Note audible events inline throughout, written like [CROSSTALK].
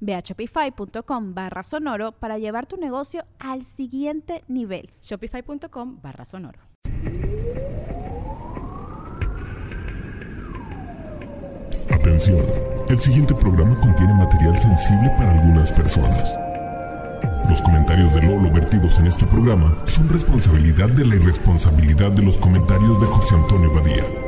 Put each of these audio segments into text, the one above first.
Ve a shopify.com barra sonoro para llevar tu negocio al siguiente nivel. Shopify.com barra sonoro. Atención, el siguiente programa contiene material sensible para algunas personas. Los comentarios de Lolo vertidos en este programa son responsabilidad de la irresponsabilidad de los comentarios de José Antonio Badía.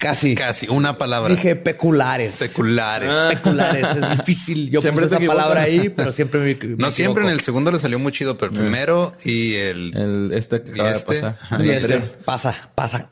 Casi. Casi, una palabra. Dije peculares. Seculares. Peculares, es difícil. Yo Siempre puse esa palabra ahí, pero siempre me, me No siempre en el segundo le salió muy chido, pero el primero y el, El, este que y acaba de este. pasar. Y El este, pasa, pasa.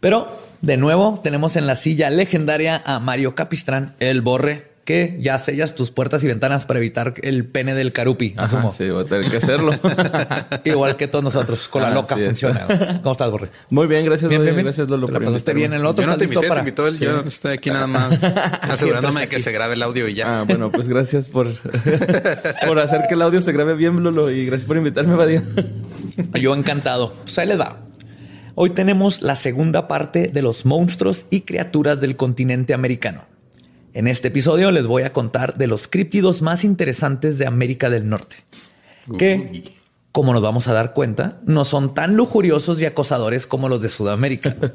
Pero de nuevo tenemos en la silla legendaria a Mario Capistrán, el borre, que ya sellas tus puertas y ventanas para evitar el pene del carupi. Ajá, asumo. sí, voy a tener que hacerlo. [LAUGHS] Igual que todos nosotros, con la Ah, loca sí, funciona. ¿Cómo estás, borre? Muy bien, gracias. Bien, bien, bien. Gracias, Lolo. ¿Te la pasaste bien en el otro? Yo no te ¿Estás listo invité, te para- invitó él. Yo estoy aquí nada más [LAUGHS] asegurándome de que se grabe el audio y ya. Ah, bueno, pues gracias por, [LAUGHS] por hacer que el audio se grabe bien, Lolo. Y gracias por invitarme, Badía. Yo encantado. Pues ahí les va. Hoy tenemos la segunda parte de los monstruos y criaturas del continente americano. En este episodio les voy a contar de los críptidos más interesantes de América del Norte. Que, como nos vamos a dar cuenta, no son tan lujuriosos y acosadores como los de Sudamérica. [LAUGHS]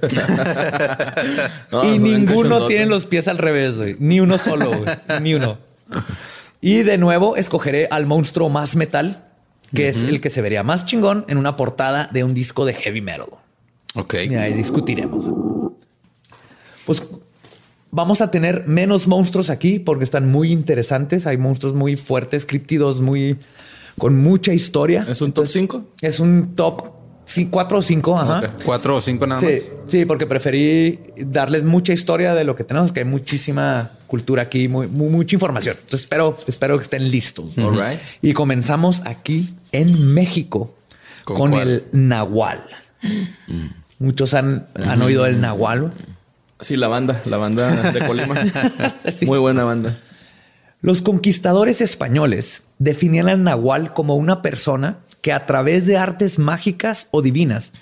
No, y ninguno tiene los pies al revés, güey. Ni uno solo, güey. Ni uno. Y de nuevo escogeré al monstruo más metal, que es el que se vería más chingón en una portada de un disco de heavy metal. Ok. Y ahí discutiremos. Pues vamos a tener menos monstruos aquí porque están muy interesantes. Hay monstruos muy fuertes, críptidos, muy con mucha historia. ¿Es un top 5? Es un top 4 o 5. Ajá. Cuatro o cinco nada Sí, más. sí, porque preferí darles mucha historia de lo que tenemos, que hay muchísima cultura aquí, muy, mu- mucha información. Entonces espero, espero que estén listos. All right. Y comenzamos aquí en México ¿Con el Nahual. Muchos han, han oído el Nahual. Sí, la banda, la banda de Colima. [LAUGHS] Sí. Muy buena banda. Los conquistadores españoles definían al Nahual como una persona que a través de artes mágicas o divinas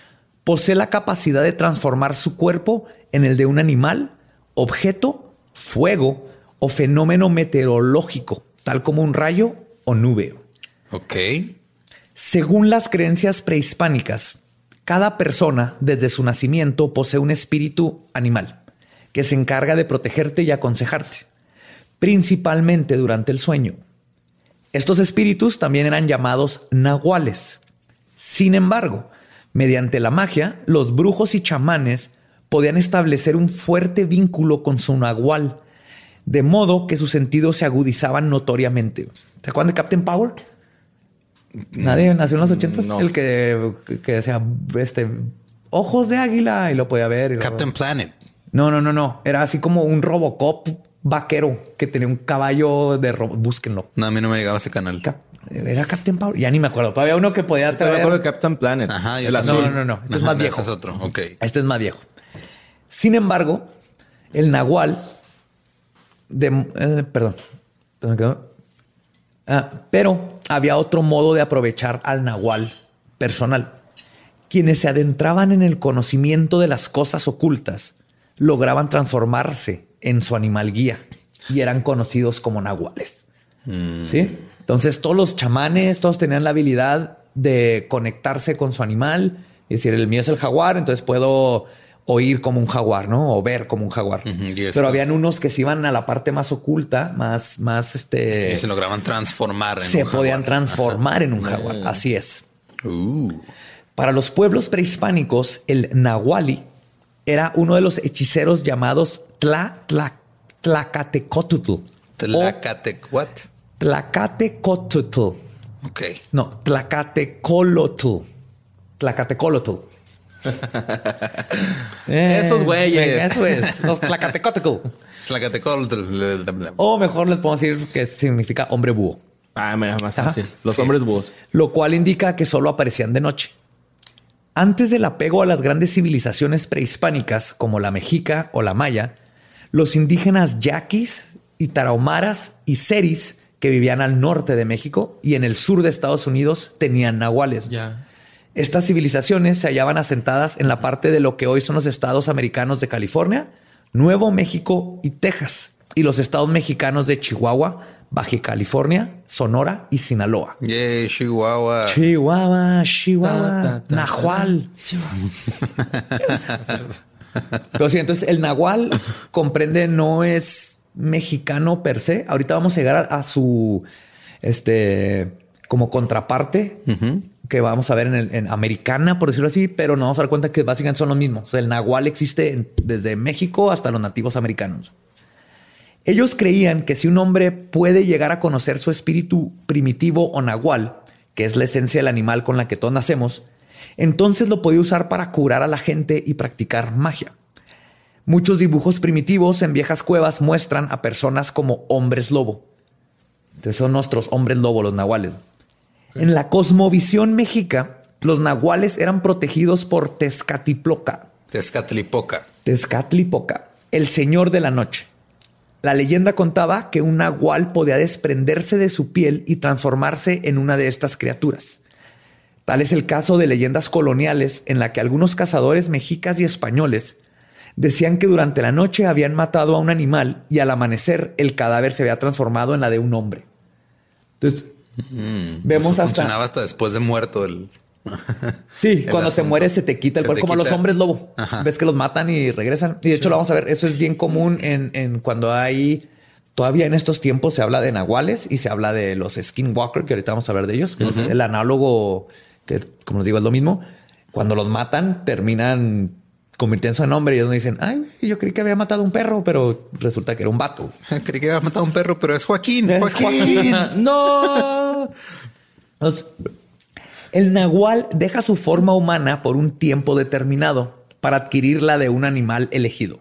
posee la capacidad de transformar su cuerpo en el de un animal, objeto, fuego o fenómeno meteorológico, tal como un rayo o nube. Ok. Según las creencias prehispánicas, cada persona desde su nacimiento posee un espíritu animal que se encarga de protegerte y aconsejarte, principalmente durante el sueño. Estos espíritus también eran llamados nahuales. Sin embargo, mediante la magia, los brujos y chamanes podían establecer un fuerte vínculo con su nahual, de modo que sus sentidos se agudizaban notoriamente. ¿Se acuerdan de Captain Power? Nadie nació en los ochentas. No. El que, que decía este ojos de águila y lo podía ver. y lo- Captain Planet. No, no, no, no. Era así como un Robocop vaquero que tenía un caballo de robot. Búsquenlo. No, a mí no me llegaba ese canal. Cap- Era Captain Power. Ya ni me acuerdo. Había uno que podía Te me traer. acuerdo de Captain Planet. Ajá. yo el azul. No, no, no. Este es más viejo. Este es otro. Ok. Este es más viejo. Sin embargo, el nahual de, eh, perdón, ¿dónde quedó? Ah, pero había otro modo de aprovechar al nahual personal. Quienes se adentraban en el conocimiento de las cosas ocultas lograban transformarse en su animal guía y eran conocidos como nahuales. ¿Sí? Entonces todos los chamanes, todos tenían la habilidad de conectarse con su animal. Es decir, el mío es el jaguar, entonces puedo oír como un jaguar, ¿no? O ver como un jaguar. Pero habían unos que se iban a la parte más oculta, más, más este. Y se lograban transformar. En se podían transformar en un jaguar. Así es. Uh. Para los pueblos prehispánicos, el nahuali era uno de los hechiceros llamados Tla, Tla, Tlacatecotutl. Tlacate, what? Tlacatecotutl. Ok. No, Tlacatecolotl. Tlacatecolotl. [LAUGHS] Esos güeyes. Eso es. Los Tlacatecotl. O mejor les puedo decir que significa hombre búho. Ah, más fácil. Los hombres búhos. Lo cual indica que solo aparecían de noche. Antes del apego a las grandes civilizaciones prehispánicas como la mexica o la maya, los indígenas yaquis y tarahumaras y seris que vivían al norte de México y en el sur de Estados Unidos tenían nahuales. Estas civilizaciones se hallaban asentadas en la parte de lo que hoy son los estados americanos de California, Nuevo México y Texas, y los estados mexicanos de Chihuahua, Baja California, Sonora y Sinaloa. Yeah, Chihuahua. Chihuahua, Chihuahua, Nahual. [LAUGHS] Pero sí, entonces el Nahual comprende, no es mexicano per se. Ahorita vamos a llegar a, su este como contraparte que vamos a ver en, americana, por decirlo así, pero nos vamos a dar cuenta que básicamente son los mismos. el Nahual existe desde México hasta los nativos americanos. Ellos creían que si un hombre puede llegar a conocer su espíritu primitivo o nahual, que es la esencia del animal con la que todos nacemos, entonces lo podía usar para curar a la gente y practicar magia. Muchos dibujos primitivos en viejas cuevas muestran a personas como hombres lobo. Entonces son nuestros hombres lobo, los nahuales. En la cosmovisión mexica, los nahuales eran protegidos por Tezcatlipoca. Tezcatlipoca. Tezcatlipoca, el señor de la noche. La leyenda contaba que un nahual podía desprenderse de su piel y transformarse en una de estas criaturas. Tal es el caso de leyendas coloniales en la que algunos cazadores mexicas y españoles decían que durante la noche habían matado a un animal y al amanecer el cadáver se había transformado en la de un hombre. Entonces, mm, vemos hasta... Funcionaba hasta después de muerto el... [LAUGHS] sí, cuando te mueres se te quita el cuerpo, como a los hombres lobo. Ves que los matan y regresan. Y de hecho lo vamos a ver, eso es bien común en, cuando hay... Todavía en estos tiempos se habla de nahuales y se habla de los skinwalker, que ahorita vamos a hablar de ellos, el análogo, que como les digo es lo mismo. Cuando los matan, terminan convirtiéndose en hombre y ellos me dicen, ay, yo creí que había matado un perro, pero resulta que era un vato. [LAUGHS] creí que había matado un perro, pero es Joaquín. Joaquín. [LAUGHS] no. El nahual deja su forma humana por un tiempo determinado para adquirir la de un animal elegido.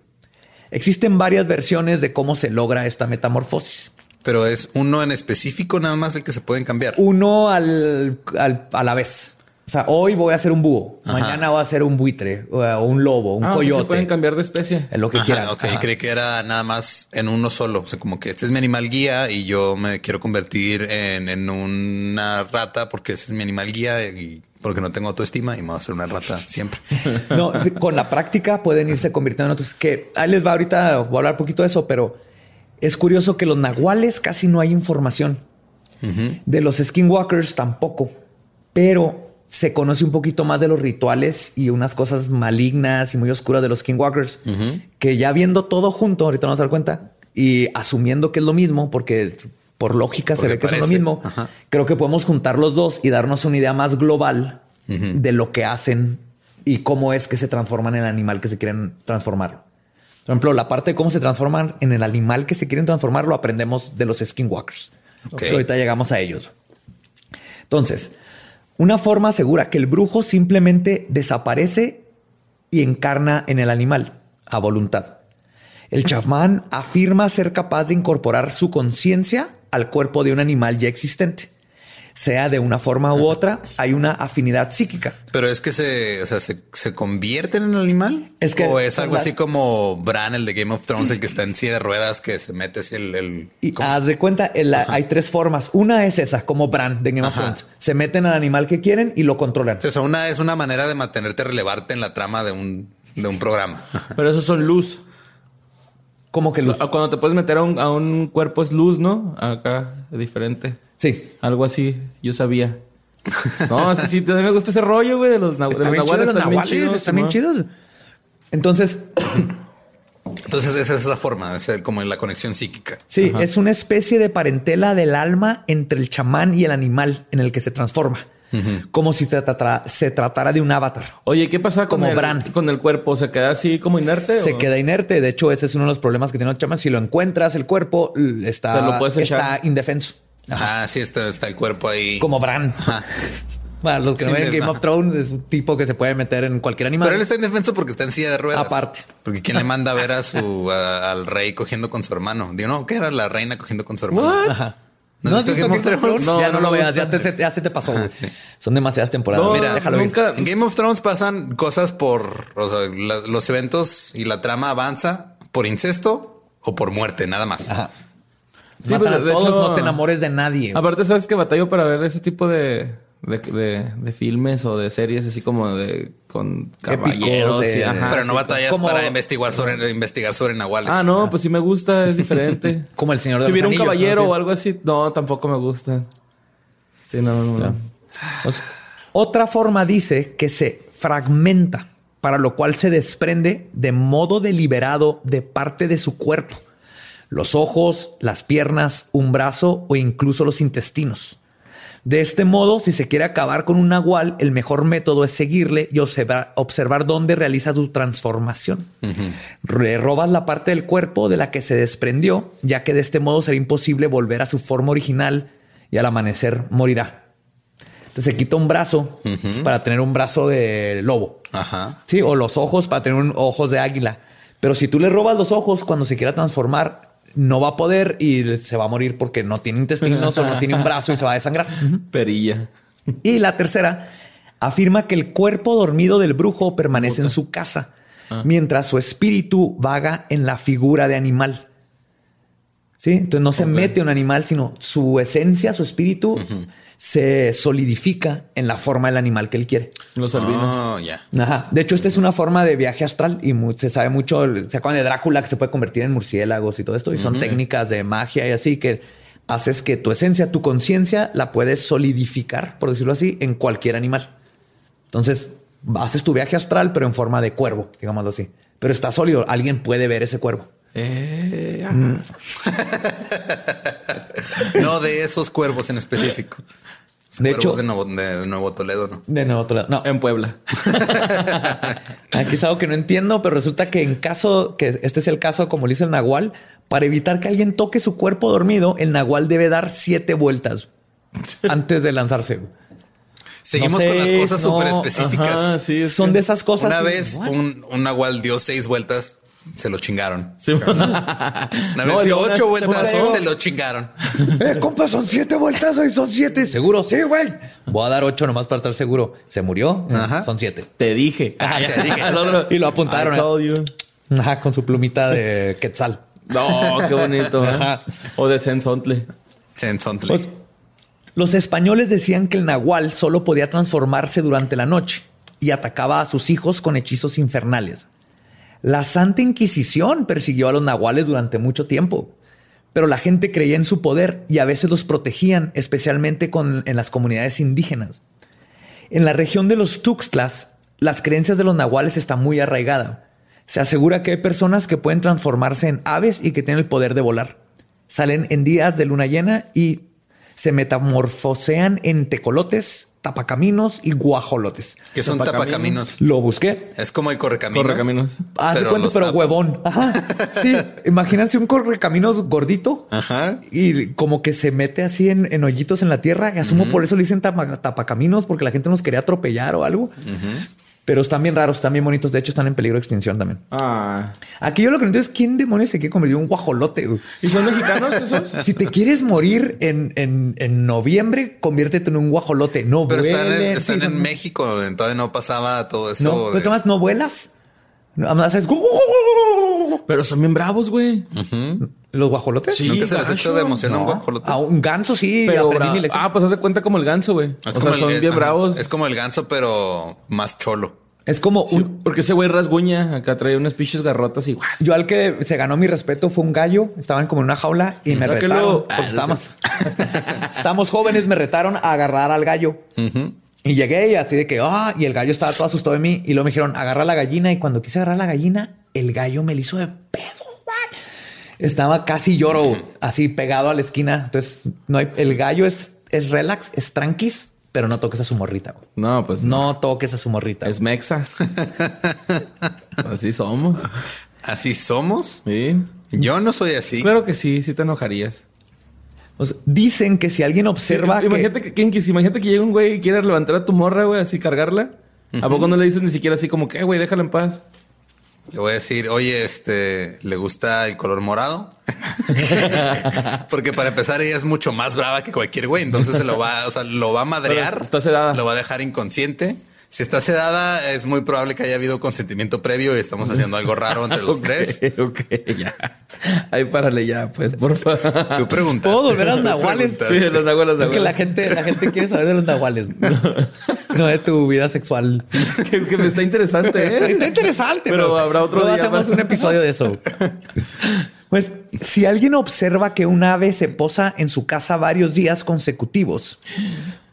Existen varias versiones de cómo se logra esta metamorfosis. Pero es uno en específico nada más el que se pueden cambiar. Uno al, a la vez. O sea, hoy voy a ser un búho, mañana voy a ser un buitre o un lobo, un ah, coyote. se pueden cambiar de especie. En lo que quieran. Ok, creí que era nada más en uno solo. O sea, como que este es mi animal guía y yo me quiero convertir en, en una rata porque ese es mi animal guía y porque no tengo autoestima y me voy a hacer una rata siempre. [LAUGHS] No, con la práctica pueden irse convirtiendo en otros. Que ahí les va ahorita, voy a hablar un poquito de eso, pero es curioso que los nahuales casi no hay información. De los skinwalkers tampoco. Pero se conoce un poquito más de los rituales y unas cosas malignas y muy oscuras de los Skinwalkers, que ya viendo todo junto, ahorita vamos a dar cuenta, y asumiendo que es lo mismo, porque por lógica se ve que es lo mismo, creo que podemos juntar los dos y darnos una idea más global de lo que hacen y cómo es que se transforman en el animal que se quieren transformar. Por ejemplo, la parte de cómo se transforman en el animal que se quieren transformar lo aprendemos de los skinwalkers. Ahorita llegamos a ellos. Entonces, una forma asegura que el brujo simplemente desaparece y encarna en el animal a voluntad. El chamán afirma ser capaz de incorporar su conciencia al cuerpo de un animal ya existente. Sea de una forma u otra, hay una afinidad psíquica. Pero es que se, o sea, se, se convierten en animal. Es que o es algo las- así como Bran, el de Game of Thrones, el que está en silla de ruedas, que se mete así el, el- Y ¿cómo? haz de cuenta, en la- hay tres formas. Una es esa, como Bran de Game of. Thrones. Se meten al animal que quieren y lo controlan. O sea, una es una manera de mantenerte relevarte en la trama de un, de un programa. [LAUGHS] Pero esos son luz. Como que. Ah, Cuando te puedes meter a un, a un cuerpo es luz, ¿no? Acá, diferente. Sí. Algo así, yo sabía. No, es que sí, a mí me gusta ese rollo, güey, de los, na- de Está los chido nahuales. los están bien nahuales, chidos, están bien Simón. chidos. Entonces, Entonces, esa es esa forma, es como la conexión psíquica. sí, es una especie de parentela del alma entre el chamán y el animal en el que se transforma. Como si se tratara, se tratara de un avatar. Oye, ¿qué pasa con Como el, Bran. con el cuerpo? ¿Se queda así como inerte? Se o? queda inerte. De hecho, ese es uno de los problemas que tiene el chamán. Si lo encuentras, el cuerpo l- está, Te lo puedes echar. está indefenso. Ah, sí, está, está el cuerpo ahí. Como Bran. Ajá. [LAUGHS] Para los que no ven Game of Thrones, es un tipo que se puede meter en cualquier animal. Pero él está indefenso porque está en silla de ruedas. Aparte. Porque quién le manda a ver a [LAUGHS] su a- al rey cogiendo con su hermano. Digo, no, ¿qué era la reina cogiendo con su hermano? What? Ajá. ¿No ¿No has visto Game of Game of Thrones? No, ya no, no lo veas, ya, ya se te pasó. [LAUGHS] sí. Son demasiadas temporadas. No, Mira, déjalo ir. nunca. En Game of Thrones pasan cosas por o sea, la- los eventos y la trama avanza por incesto o por muerte, nada más. Ajá. Sí, pero a de todos, hecho- no te enamores de nadie. Aparte, ¿sabes que batallo para ver ese tipo de, de, de- de filmes o de series así como de con caballeros? de- y- ajá, Pero no sí. batallas como- para investigar sobre investigar sobre nahuales. Ah, no, pues sí me gusta, es diferente. [LAUGHS] Como el Señor de Si hubiera un caballero ¿no? o algo así, no, tampoco me gusta. Sí, no, no, no. O sea, otra forma dice que se fragmenta, para lo cual se desprende de modo deliberado de parte de su cuerpo. Los ojos, las piernas, un brazo o incluso los intestinos. De este modo, si se quiere acabar con un nahual, el mejor método es seguirle y observar, observar dónde realiza su transformación. Le robas la parte del cuerpo de la que se desprendió, ya que de este modo será imposible volver a su forma original y al amanecer morirá. Entonces se quita un brazo para tener un brazo de lobo. Ajá. Sí, o los ojos para tener un- ojos de águila. Pero si tú le robas los ojos cuando se quiera transformar, no va a poder y se va a morir porque no tiene intestinos o no tiene un brazo y se va a desangrar. [LAUGHS] Perilla. Y la tercera afirma que el cuerpo dormido del brujo permanece en su casa, mientras su espíritu vaga en la figura de animal. Sí, entonces no se mete un animal, sino su esencia, su espíritu se solidifica en la forma del animal que él quiere. Los albinos. Oh. Ajá. De hecho, esta es una forma de viaje astral y se sabe mucho. Se acuerdan de Drácula que se puede convertir en murciélagos y todo esto. Y son técnicas de magia y así que haces que tu esencia, tu conciencia, la puedes solidificar, por decirlo así, en cualquier animal. Entonces haces tu viaje astral, pero en forma de cuervo, digámoslo así. Pero está sólido. Alguien puede ver ese cuervo. Eh, [LAUGHS] No de esos cuervos en específico. Los De cuervos hecho- de Nuevo, de Nuevo Toledo, ¿no? De nuevo, otro lado. No, en Puebla. [LAUGHS] Aquí es algo que no entiendo, pero resulta que en caso que este es el caso, como le dice el Nahual, para evitar que alguien toque su cuerpo dormido, el Nahual debe dar siete vueltas antes de lanzarse. Seguimos sé, con las cosas no, súper específicas. Ajá, sí, es Son que- de esas cosas. Una que- vez un, un nahual dio seis vueltas, se lo chingaron. Sí. Una No, vez dio luego ocho vueltas, se lo chingaron. Eh, compa, son siete vueltas hoy, son siete. ¿Seguro? Sí, güey. Voy a dar ocho nomás para estar seguro. ¿Se murió? Ajá. Son siete. Te dije. Ajá, [LAUGHS] te dije. [LAUGHS] Y lo apuntaron, ¿eh? Ajá, con su plumita de quetzal. No, qué bonito. ¿eh? Ajá. O de Sensontle. Sensontle. Pues, los españoles decían que el nahual solo podía transformarse durante la noche y atacaba a sus hijos con hechizos infernales. La Santa Inquisición persiguió a los nahuales durante mucho tiempo, pero la gente creía en su poder y a veces los protegían, especialmente en las comunidades indígenas. En la región de los Tuxtlas, las creencias de los nahuales están muy arraigadas. Se asegura que hay personas que pueden transformarse en aves y que tienen el poder de volar. Salen en días de luna llena y se metamorfosean en tecolotes, tapacaminos y guajolotes. que son Tapacaminos. tapacaminos. Lo busqué. Es como el correcaminos. Correcaminos. Haz de cuenta, pero huevón. Ajá. Sí. [LAUGHS] Imagínense un correcaminos gordito. Ajá. Y como que se mete así en, en hoyitos en la tierra. Y asumo por eso le dicen tapa- tapacaminos, porque la gente nos quería atropellar o algo. Pero están bien raros, están bien bonitos. De hecho, están en peligro de extinción también. Ah. Aquí yo lo que no entiendo es quién demonios se quiere convertir en un guajolote. güey? ¿Y son mexicanos esos? [LAUGHS] Si te quieres morir en, en, en noviembre, conviértete en un guajolote. No Pero están, en, están sí, en no- México, todavía no pasaba todo eso. No, de- pero Tomás, no vuelas. Nada más haces Pero son bien bravos, güey. los guajolotes. Sí. Nunca se les ha hecho de emoción a un guajolote. A un ganso sí, Pero aprendí mi lección. Ah, pues hace cuenta como el ganso, güey. Es O son el, bien ajá, bravos. Es como el ganso, pero más cholo. Es como Sí, un... porque ese güey rasguña. Acá trae unas pinches garrotas y. Yo al que se ganó mi respeto fue un gallo. Estaban como en una jaula y me retaron. Ah, Porque estábamos, [LAUGHS] [LAUGHS] estábamos jóvenes, me retaron a agarrar al gallo. Y llegué y así de que, ah, y el gallo estaba todo asustado de mí. Y luego me dijeron, agarra la gallina. Y cuando quise agarrar la gallina, el gallo me lo hizo de pedo, güey. Estaba casi lloro, así pegado a la esquina. Entonces, no hay, el gallo es, es relax, es tranquis, pero no toques a su morrita. güey. No, pues no. No toques a su morrita. Es mexa. [LAUGHS] así somos. Así somos. Sí. Yo no soy así. Claro que sí, sí te enojarías. O sea, dicen que si alguien observa que- imagínate que, ¿quién quis- imagínate que llega un güey y quiere levantar a tu morra, güey, así cargarla. ¿A poco no le dices ni siquiera así como que, "Eh, güey, déjala en paz? Le voy a decir, oye, este, ¿le gusta el color morado? [LAUGHS] Porque para empezar, ella es mucho más brava que cualquier güey. Entonces se lo va, o sea, lo va a madrear. Está sedada. Lo va a dejar inconsciente. Si está sedada, es muy probable que haya habido consentimiento previo y estamos haciendo algo raro entre los [LAUGHS] Ok, tres. Ok, ya. Ahí párale ya, pues, por favor. Tú preguntas. Puedo ver a los nahuales. Sí, los nahuales, que la gente, la gente quiere saber de los nahuales. No [LAUGHS] de tu vida sexual. [LAUGHS] que, que me está interesante, ¿eh? Está interesante, Pero habrá otro día hacemos más. un episodio de eso. Pues si alguien observa que un ave se posa en su casa varios días consecutivos,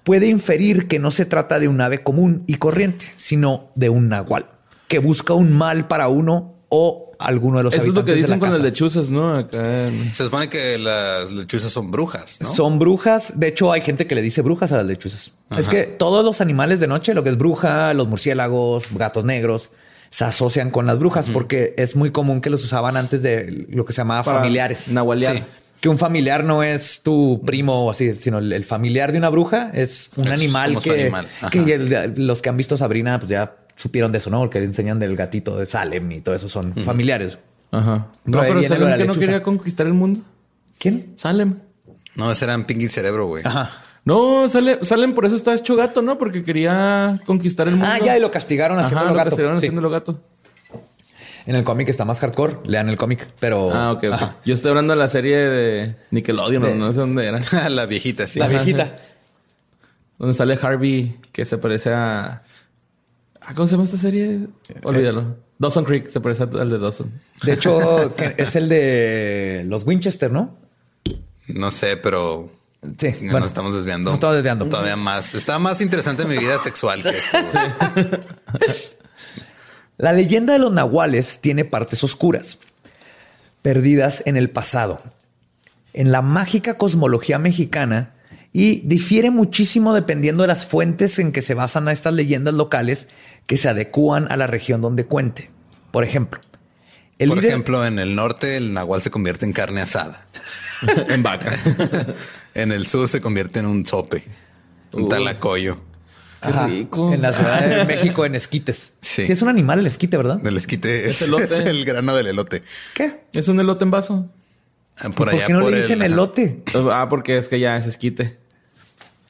puede inferir que no se trata de un ave común y corriente, sino de un nahual que busca un mal para uno o alguno de los Eso es lo que dicen con las lechuzas, ¿no? Acá. en- Se supone que las lechuzas son brujas, ¿no? Son brujas. De hecho, hay gente que le dice brujas a las lechuzas. Es que todos los animales de noche, lo que es bruja, los murciélagos, gatos negros, se asocian con las brujas porque es muy común que los usaban antes de lo que se llamaba Para familiares. nahualear. Sí. Que un familiar no es tu primo o así, sino el, el familiar de una bruja es un Es animal que, animal. Ajá. que el- los que han visto Sabrina pues ya supieron de eso, ¿no? Porque le enseñan del gatito de Salem y todo eso son familiares. Ajá. Pero No, pero Salem que no quería conquistar el mundo. ¿Quién? Salem. No, ese era un Pinky Cerebro, güey. Ajá. No, sale, Salem por eso está hecho gato, ¿no? Porque quería conquistar el mundo. Ah, ya, y lo castigaron Ajá, haciéndolo lo gato. castigaron Sí. haciéndolo gato. En el cómic está más hardcore. Lean el cómic, pero. Ah, ok, ok. Ajá. Yo estoy hablando de la serie de Nickelodeon, De- no, no sé dónde era. [LAUGHS] la viejita, sí. La viejita. Donde sale Harvey, que se parece a. Ah, ¿Cómo se llama esta serie? Olvídalo. Dawson Creek se parece al de Dawson. De hecho, [LAUGHS] es el de los Winchester, ¿no? No sé, pero Sí. no bueno. nos estamos desviando. Nos estamos desviando. Todavía más. Está más interesante mi vida sexual que esto. [LAUGHS] La leyenda de los nahuales tiene partes oscuras, perdidas en el pasado, en la mágica cosmología mexicana y difiere muchísimo dependiendo de las fuentes en que se basan a estas leyendas locales que se adecúan a la región donde cuente. Por ejemplo, el Por líder- ejemplo, en el norte el nahual se convierte en carne asada. [LAUGHS] en vaca. [LAUGHS] En el sur se convierte en un sope, un talacoyo. Qué Ajá, rico. en la Ciudad de [LAUGHS] México en esquites. Sí. Sí, es un animal el esquite, ¿verdad? El esquite es, Es [LAUGHS] elote. es el grano del elote. ¿Qué? es un elote en vaso. Ah, Por ¿Por allá qué no por le dicen el, elote? Ah, porque es que ya es esquite.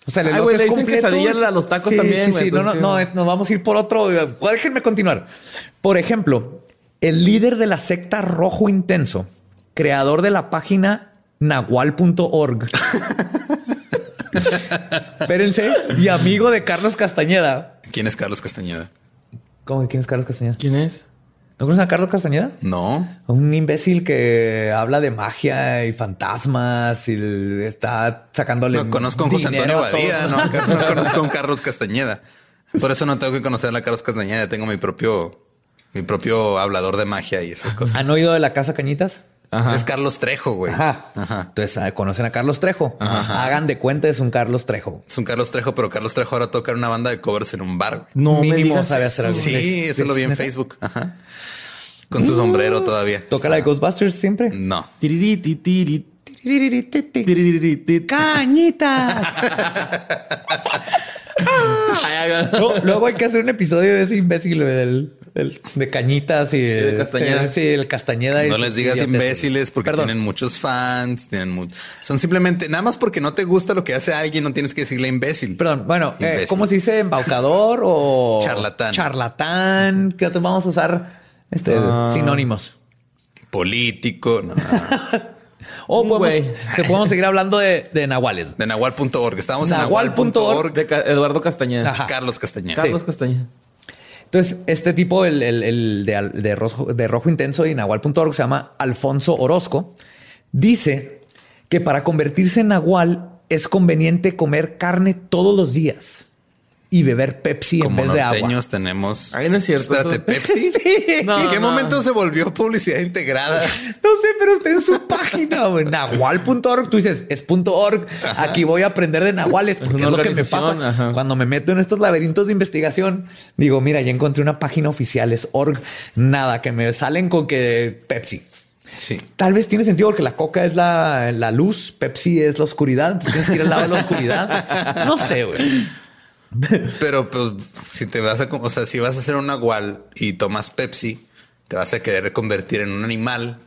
O sea, el Ay, elote es le dicen completo. quesadilla a los tacos Sí, también, Sí, sí, no, no, no, eh, nos vamos a ir por otro. Déjenme continuar. Por ejemplo, el líder de la secta Rojo Intenso, creador de la página nahual.org. [LAUGHS] Espérense. Y amigo de Carlos Castañeda. ¿Quién es Carlos Castañeda? ¿Cómo? ¿Quién es Carlos Castañeda? ¿Quién es? ¿No conocen a Carlos Castañeda? No. Un imbécil que habla de magia y fantasmas y está sacándole. No conozco a José dinero Antonio a todo. Badía, no, no conozco a un Carlos Castañeda. Por eso no tengo que conocer a Carlos Castañeda. Tengo mi propio, mi propio hablador de magia y esas cosas. ¿Han oído de la Casa Cañitas? Ajá. Es Carlos Trejo, güey. Ajá. Ajá. Entonces ah, conocen a Carlos Trejo. Hagan de cuenta, es un Carlos Trejo. Es un Carlos Trejo, pero Carlos Trejo ahora toca en una banda de covers en un bar. güey. No me Mínimo digas sabe hacer algo. Sí, ¿Es- eso lo vi en neta? Facebook. Ajá. Con su sombrero todavía. Toca la de Ghostbusters siempre. No. Cañitas. [LAUGHS] Luego hay que hacer un episodio de ese imbécil güey, del, de cañitas y De Castañeda. Sí, el Castañeda. y No les digas imbéciles porque Perdón. tienen muchos fans, tienen mu- son simplemente nada más porque no te gusta lo que hace alguien, no tienes que decirle imbécil. Perdón, bueno, eh. ¿cómo se dice? ¿Embaucador o Charlatán. Charlatán. ¿Qué otros vamos a usar? Este, Ah. sinónimos. Político, no. [LAUGHS] O Un podemos, se podemos seguir hablando de, de nahuales. de nahual.org. Estábamos en Nahual.org. De Eduardo Castañeda. Ajá. Carlos Castañeda. Carlos Castañeda. Entonces, este tipo, el, el- de, de rojo, de rojo intenso y nahual.org se llama Alfonso Orozco, dice que para convertirse en nahual es conveniente comer carne todos los días y beber Pepsi en vez de agua. tenemos. Ay, no es cierto, Espérate, eso- Pepsi. [LAUGHS] Sí. No, ¿En qué no. momento se volvió publicidad integrada? [LAUGHS] No sé, pero está en su página, güey, nahual.org. Tú dices, es punto .org. Aquí voy a aprender de nahuales porque es lo que me pasa ajá. cuando me meto en estos laberintos de investigación. Digo, mira, ya encontré una página oficial, es org. Nada, que me salen con que Pepsi. Sí. Tal vez tiene sentido porque la coca es la, la luz, Pepsi es la oscuridad. entonces Tienes que ir al lado de la oscuridad. [LAUGHS] No sé, güey. Pero pues si te vas a, o sea, si vas a hacer un nahual y tomas Pepsi, te vas a querer convertir en un animal.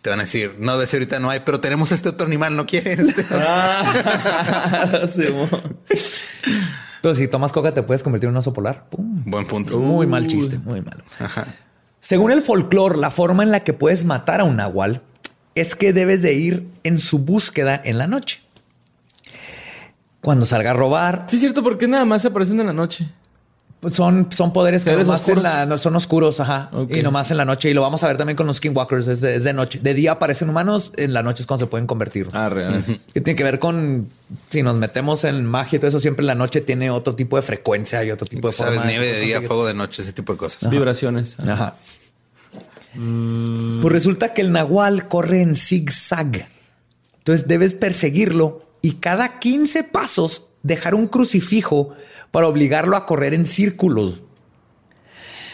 Te van a decir, no, de ese ahorita no hay, pero tenemos este otro animal, ¿no quieres? [LAUGHS] Ah, [LAUGHS] sí. Pero si tomas coca, te puedes convertir en un oso polar. Pum. Buen punto. Muy mal chiste, muy malo. Según el folclore, la forma en la que puedes matar a un nahual es que debes de ir en su búsqueda en la noche. Cuando salga a robar, Sí, es cierto, porque nada más se aparecen en la noche. pues son, son poderes que nomás en oscuros. la- no, son oscuros, ajá. Y nomás en la noche. Y lo vamos a ver también con los skinwalkers. Es de, es de noche. De día aparecen humanos, en la noche es cuando se pueden convertir. Ah, real. Que tiene que ver con si nos metemos en magia y todo eso, siempre en la noche tiene otro tipo de frecuencia y otro tipo de Sabes, forma. nieve de día, fuego de noche, ese tipo de cosas. Vibraciones. Ajá. Pues resulta que el nahual corre en zigzag. Entonces debes perseguirlo y cada 15 pasos dejar un crucifijo para obligarlo a correr en círculos.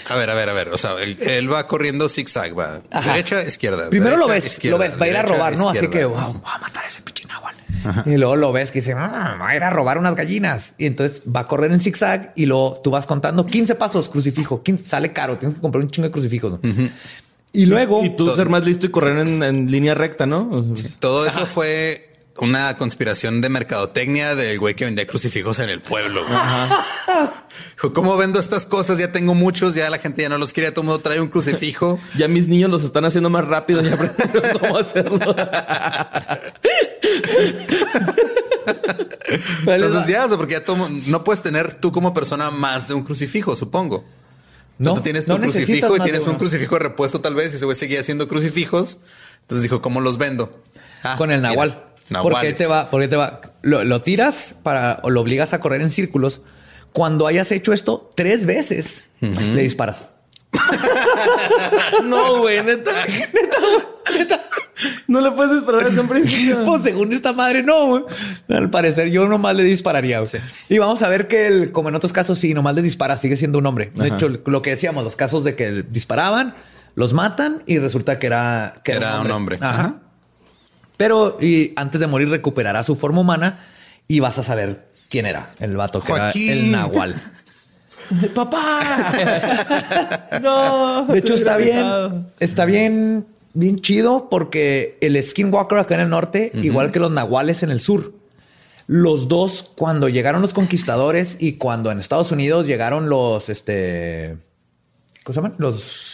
A ver, a ver, a ver. O sea, él, él va corriendo zigzag, va Ajá. derecha, izquierda. Primero lo derecha, ves, izquierda, lo ves, va a ir a derecha, robar, ¿no? Así izquierda. que, wow, va a matar a ese pinche nahual. Y luego lo ves que dice, "Ah, va a ir a robar unas gallinas. Y entonces va a correr en zigzag y luego tú vas contando 15 pasos, crucifijo. 15, sale caro, tienes que comprar un chingo de crucifijos. ¿no? Y luego... Y tú Todo- ser más listo y correr en, en línea recta, ¿no? Todo eso fue una conspiración de mercadotecnia del güey que vendía crucifijos en el pueblo. Dijo, ¿cómo vendo estas cosas? Ya tengo muchos, ya la gente ya no los quiere, todo el mundo trae un crucifijo. [LAUGHS] Ya mis niños los están haciendo más rápido, ya aprendieron [LAUGHS] cómo hacerlo. [LAUGHS] Entonces ya, porque ya todo, no puedes tener tú como persona más de un crucifijo, supongo. O sea, No, tú tienes no tu necesitas crucifijo y tienes un crucifijo de repuesto tal vez y ese güey seguía haciendo crucifijos. Entonces dijo, ¿cómo los vendo? Ah, con el mira, nahual. ¿Por qué nahuales. te va? ¿Por qué te va? Lo, lo tiras para o lo obligas a correr en círculos. Cuando hayas hecho esto tres veces, le disparas. [LAUGHS] no, güey, neta. Neta, neta. No le puedes esperar desde un principio. [LAUGHS] Pues según esta madre, no. güey. Al parecer, yo nomás le dispararía. güey. Y vamos a ver que, el- como en otros casos, sí, nomás le dispara, sigue siendo un hombre. De Ajá. hecho, lo que decíamos, los casos de que disparaban, los matan y resulta que era, que Era un hombre. Ajá. Ajá. Pero y antes de morir recuperará su forma humana y vas a saber quién era el vato que Joaquín. era el nahual. [LAUGHS] ¡Papá! [LAUGHS] no. De hecho, está bien, está bien, bien chido porque el Skinwalker acá en el norte, igual que los nahuales en el sur, los dos, cuando llegaron los conquistadores y cuando en Estados Unidos llegaron los, este, ¿cómo se llaman? Los,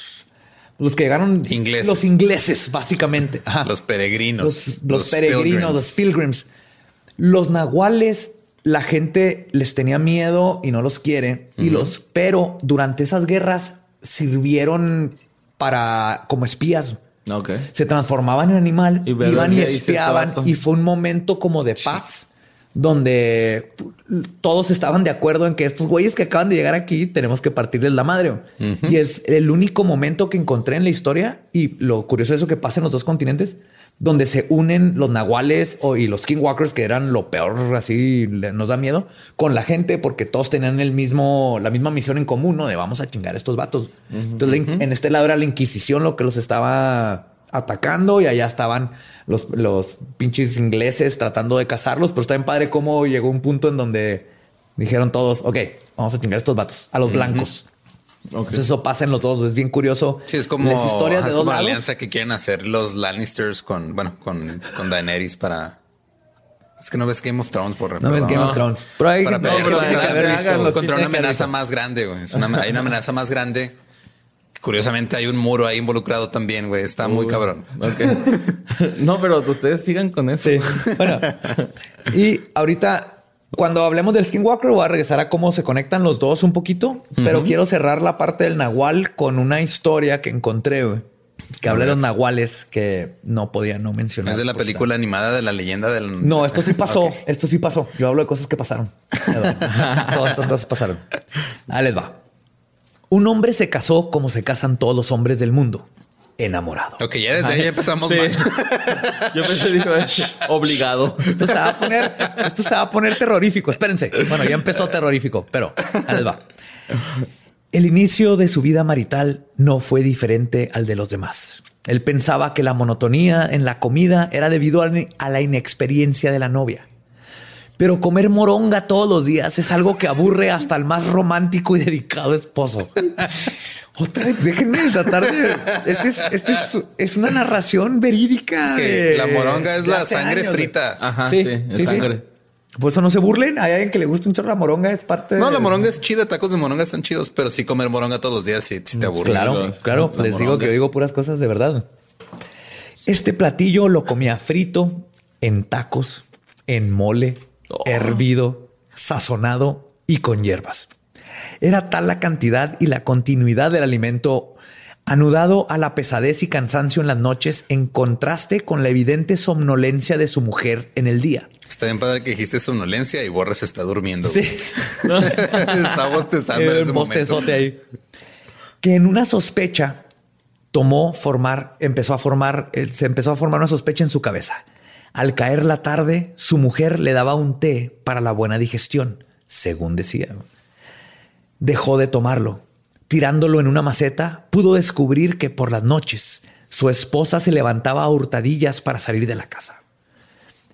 los que llegaron, Ingleses. los ingleses, básicamente. Ajá. Los peregrinos. los, los peregrinos, los pilgrims. Los nahuales, la gente les tenía miedo y no los quiere. Y los, pero durante esas guerras sirvieron para como espías. Ok. Se transformaban en animal, Y iban y espiaban. Y fue un momento como de paz. Donde todos estaban de acuerdo en que estos güeyes que acaban de llegar aquí tenemos que partirles la madre. Y es el único momento que encontré en la historia. Y lo curioso es eso que pasa en los dos continentes, donde se unen los nahuales o, y los skinwalkers, que eran lo peor, así nos da miedo, con la gente, porque todos tenían el mismo, la misma misión en común, ¿no? De vamos a chingar a estos vatos. Entonces, en este lado era la Inquisición lo que los estaba atacando y allá estaban los, los pinches ingleses tratando de cazarlos, pero está bien padre cómo llegó un punto en donde Dijeron todos, ok, vamos a chingar a estos vatos, a los blancos. Entonces eso pasa en los dos. Es bien curioso. Sí, es como, las historias de es dos como la alianza que quieren hacer los Lannisters con, bueno, con, con Daenerys para. Es que no ves Game of Thrones por No ves Game of Thrones. Pero hay para no, pero que hagan contra una amenaza más grande, güey. Es una, hay una amenaza más grande. Curiosamente hay un muro ahí involucrado también, güey. Está muy cabrón. [LAUGHS] No, pero ustedes sigan con eso. Sí. Bueno, y ahorita cuando hablemos del Skinwalker voy a regresar a cómo se conectan los dos un poquito, pero quiero cerrar la parte del Nahual con una historia que encontré, güey, que habla de los Nahuales que no podía no mencionar. Es de la película animada de la leyenda del. No, esto sí [LAUGHS] pasó. Esto sí pasó. Yo hablo de cosas que pasaron. [LAUGHS] Todas estas cosas pasaron. Ahí les va. Un hombre se casó como se casan todos los hombres del mundo. Enamorado. Ok, ya desde ahí empezamos Sí. mal. [LAUGHS] Yo pensé, dijo, [LAUGHS] obligado. Esto se va a poner, esto se va a poner terrorífico. Espérense. Bueno, ya empezó terrorífico, pero ahí va. El inicio de su vida marital no fue diferente al de los demás. Él pensaba que la monotonía en la comida era debido a la inexperiencia de la novia. Pero comer moronga todos los días es algo que aburre hasta el más romántico y dedicado esposo. [LAUGHS] Otra vez, déjenme tratar de. Este es, este es, es una narración verídica. Que de- la moronga es la sangre años, frita. Ajá, Sí, sí, sí, sangre. Por eso no se burlen. Hay alguien que le gusta un chorro la moronga, es parte No, de- la moronga es chida, tacos de moronga están chidos, pero sí comer moronga todos los días sí, sí te aburre. Claro, Sí, claro. la Les digo que yo digo puras cosas de verdad. Este platillo lo comía frito, en tacos, en mole, Oh. hervido, sazonado y con hierbas. Era tal la cantidad y la continuidad del alimento anudado a la pesadez y cansancio en las noches en contraste con la evidente somnolencia de su mujer en el día. Está bien padre que dijiste somnolencia y Borres está durmiendo. Sí. [LAUGHS] está bostezando en ese momento. ahí. Que en una sospecha tomó formar, empezó a formar, eh, se empezó a formar una sospecha en su cabeza. Al caer la tarde, su mujer le daba un té para la buena digestión, según decía. Dejó de tomarlo. Tirándolo en una maceta, pudo descubrir que por las noches su esposa se levantaba a hurtadillas para salir de la casa.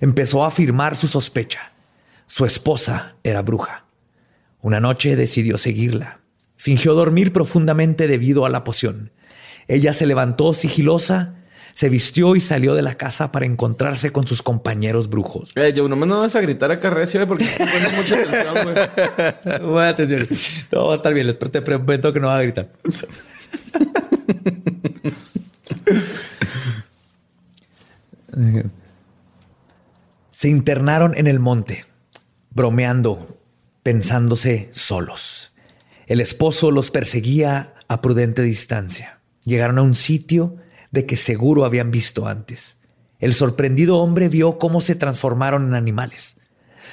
Empezó a afirmar su sospecha. Su esposa era bruja. Una noche decidió seguirla. Fingió dormir profundamente debido a la poción. Ella se levantó sigilosa, se vistió y salió de la casa para encontrarse con sus compañeros brujos. Eh, yo no me no vas a gritar acá recio eh, porque pones mucha atención, güey. [LAUGHS] Buena atención. Todo va a estar bien. les- Te prometo que no va a gritar. [LAUGHS] Se internaron en el monte, bromeando, pensándose solos. El esposo los perseguía a prudente distancia. Llegaron a un sitio de que seguro habían visto antes. El sorprendido hombre vio cómo se transformaron en animales.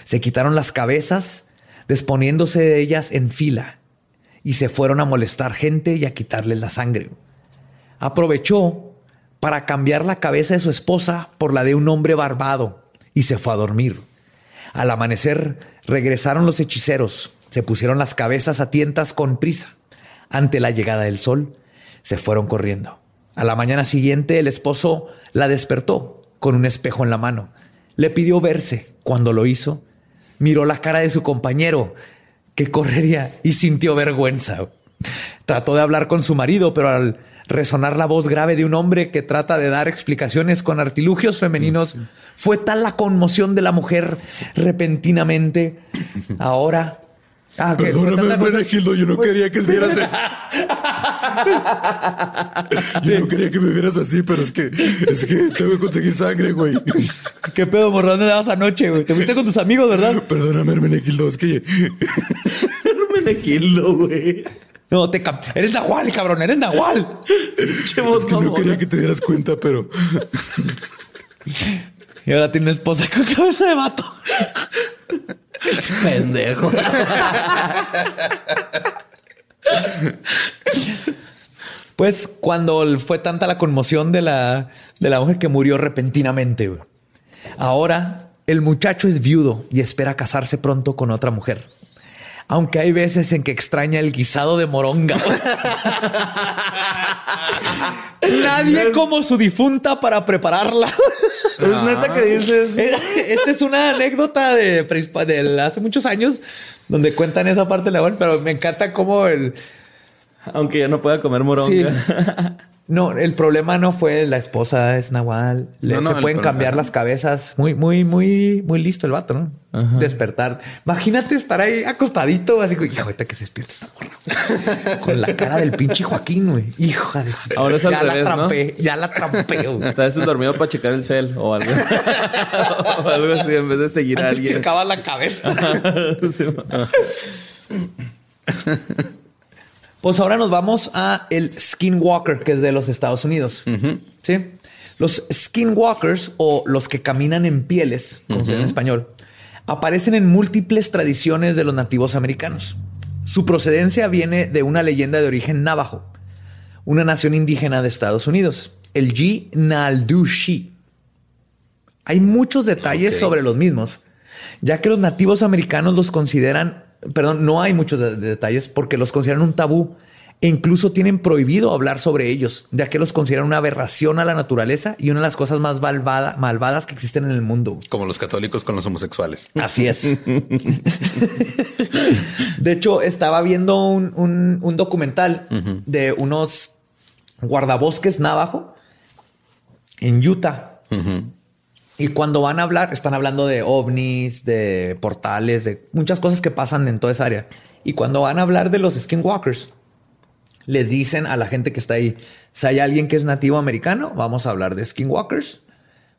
Se quitaron las cabezas, disponiéndose de ellas en fila, y se fueron a molestar gente y a quitarles la sangre. Aprovechó para cambiar la cabeza de su esposa por la de un hombre barbado y se fue a dormir. Al amanecer regresaron los hechiceros, se pusieron las cabezas a tientas con prisa. Ante la llegada del sol, se fueron corriendo. A la mañana siguiente el esposo la despertó con un espejo en la mano. Le pidió verse. Cuando lo hizo, miró la cara de su compañero, que correría, y sintió vergüenza. Trató de hablar con su marido, pero al resonar la voz grave de un hombre que trata de dar explicaciones con artilugios femeninos, fue tal la conmoción de la mujer repentinamente. [LAUGHS] Ahora... Ah, cosa- Gildo, yo no quería que vieras [LAUGHS] [LAUGHS] Yo no quería que me vieras así, pero es que es que tengo que conseguir sangre, güey. [LAUGHS] ¿Qué pedo, morro? ¿Dónde dabas anoche, güey? Te fuiste con tus amigos, ¿verdad? Perdóname, Hermenegildo, es que [LAUGHS] Menegildo, güey. No, te cap- Eres Nahual, cabrón. Eres Nahual. Che, voz mamona. que te dieras cuenta, pero Y ahora tiene una esposa con cabeza de vato. Pendejo. [LAUGHS] Pues cuando fue tanta la conmoción de la, de la mujer que murió repentinamente. Ahora el muchacho es viudo y espera casarse pronto con otra mujer. Aunque hay veces en que extraña el guisado de moronga. [LAUGHS] Nadie como su difunta para prepararla. Es neta que dices. Esta es una anécdota de, hace muchos años donde cuentan esa parte de la pero me encanta cómo el... Aunque ya no pueda comer moronga. Sí. [LAUGHS] No, el problema no fue la esposa, es Nahual. Le- No, no, se pueden problema- cambiar las cabezas. Muy, muy, muy, muy listo el vato, ¿no? Despertar. Imagínate estar ahí acostadito, así como, hijo, ahorita que se despierta esta morra. [LAUGHS] Con la cara del pinche Joaquín, güey. Hija de su... Ahora es al ya revés, la ¿no? trampé, ya la trampé, güey. Tal vez dormido para checar el cel o algo. [LAUGHS] o algo así en vez de seguir a alguien. checaba la cabeza. [LAUGHS] Sí. Pues ahora nos vamos a el Skinwalker, que es de los Estados Unidos. Sí. Los Skinwalkers o los que caminan en pieles, como se dice en español, aparecen en múltiples tradiciones de los nativos americanos. Su procedencia viene de una leyenda de origen navajo, una nación indígena de Estados Unidos, el G. Naldushi. Hay muchos detalles sobre los mismos, ya que los nativos americanos los consideran, perdón, no hay muchos de- de detalles porque los consideran un tabú e incluso tienen prohibido hablar sobre ellos, ya que los consideran una aberración a la naturaleza y una de las cosas más malvada- malvadas que existen en el mundo. Como los católicos con los homosexuales. Así es. [LAUGHS] de hecho, estaba viendo un, un- un documental de unos guardabosques navajo en Utah. Y cuando van a hablar, están hablando de ovnis, de portales, de muchas cosas que pasan en toda esa área. Y cuando van a hablar de los skinwalkers, le dicen a la gente que está ahí, si hay alguien que es nativo americano, vamos a hablar de skinwalkers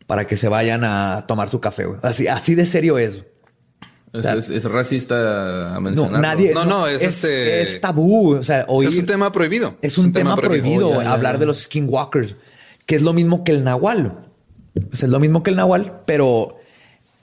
para que se vayan a tomar su café. güey. Así, así de serio es. Es, es- es racista a No, mencionarlo. nadie. No, no, es este- es tabú. O sea, oír. Es un tema prohibido. Es un, tema, prohibido, Oh, ya, ya, hablar ya. de los skinwalkers, que es lo mismo que el nahual. Sea, es lo mismo que el nahual, pero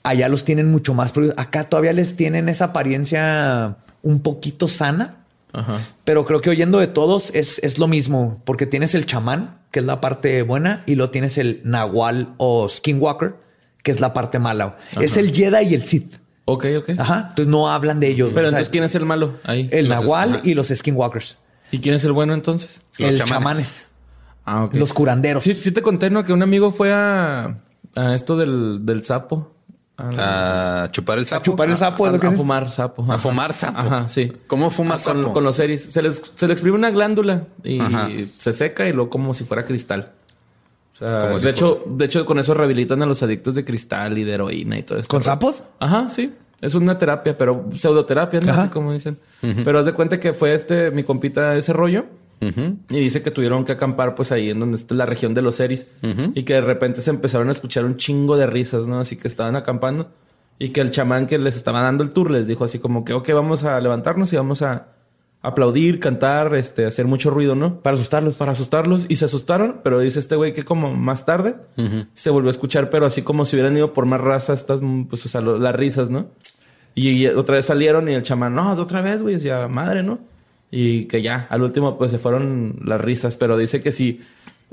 allá los tienen mucho más. Acá todavía les tienen esa apariencia un poquito sana, Ajá. pero creo que oyendo de todos es, es lo mismo, porque tienes el chamán, que es la parte buena, y lo tienes el nahual o skinwalker, que es la parte mala. Es el Jedi y el Sith. Ok, ok. Ajá. Entonces no hablan de ellos. Pero entonces, ¿quién es el malo ahí? el Los- nahual y los skinwalkers. ¿Y quién es el bueno entonces? Los el chamanes. chamanes. Ah. Los curanderos. Sí, sí te conté, ¿no? Que un amigo fue a, a esto del, del sapo. A, A chupar el sapo. chupar el sapo. a- lo que a fumar sapo. A fumar sapo. Ajá, sí. ¿Cómo fuma Ah, sapo? Con, con los series. Se les, se le exprime una glándula y Ajá. se seca y luego como si fuera cristal. O sea, Como de si hecho, de hecho, con eso rehabilitan a los adictos de cristal y de heroína y todo esto. ¿Con sapos? Ajá, sí. Es una terapia, pero pseudoterapia, ¿no? Ajá. Así como dicen. Pero haz de cuenta que fue este, mi compita, ese rollo. Y dice que tuvieron que acampar pues ahí en donde está la región de los Eris. Y que de repente se empezaron a escuchar un chingo de risas, ¿no? Así que estaban acampando. Y que el chamán que les estaba dando el tour les dijo así como que, ok, vamos a levantarnos y vamos a aplaudir, cantar, este, hacer mucho ruido, ¿no? Para asustarlos. Para asustarlos. Y se asustaron, pero dice este güey que como más tarde se volvió a escuchar, pero así como si hubieran ido por más raza, estas, pues, o sea, lo- las risas, ¿no? Y, y otra vez salieron y el chamán, no, de otra vez, güey, decía, madre, ¿no? Y que ya, al último, pues se fueron las risas, pero dice que sí.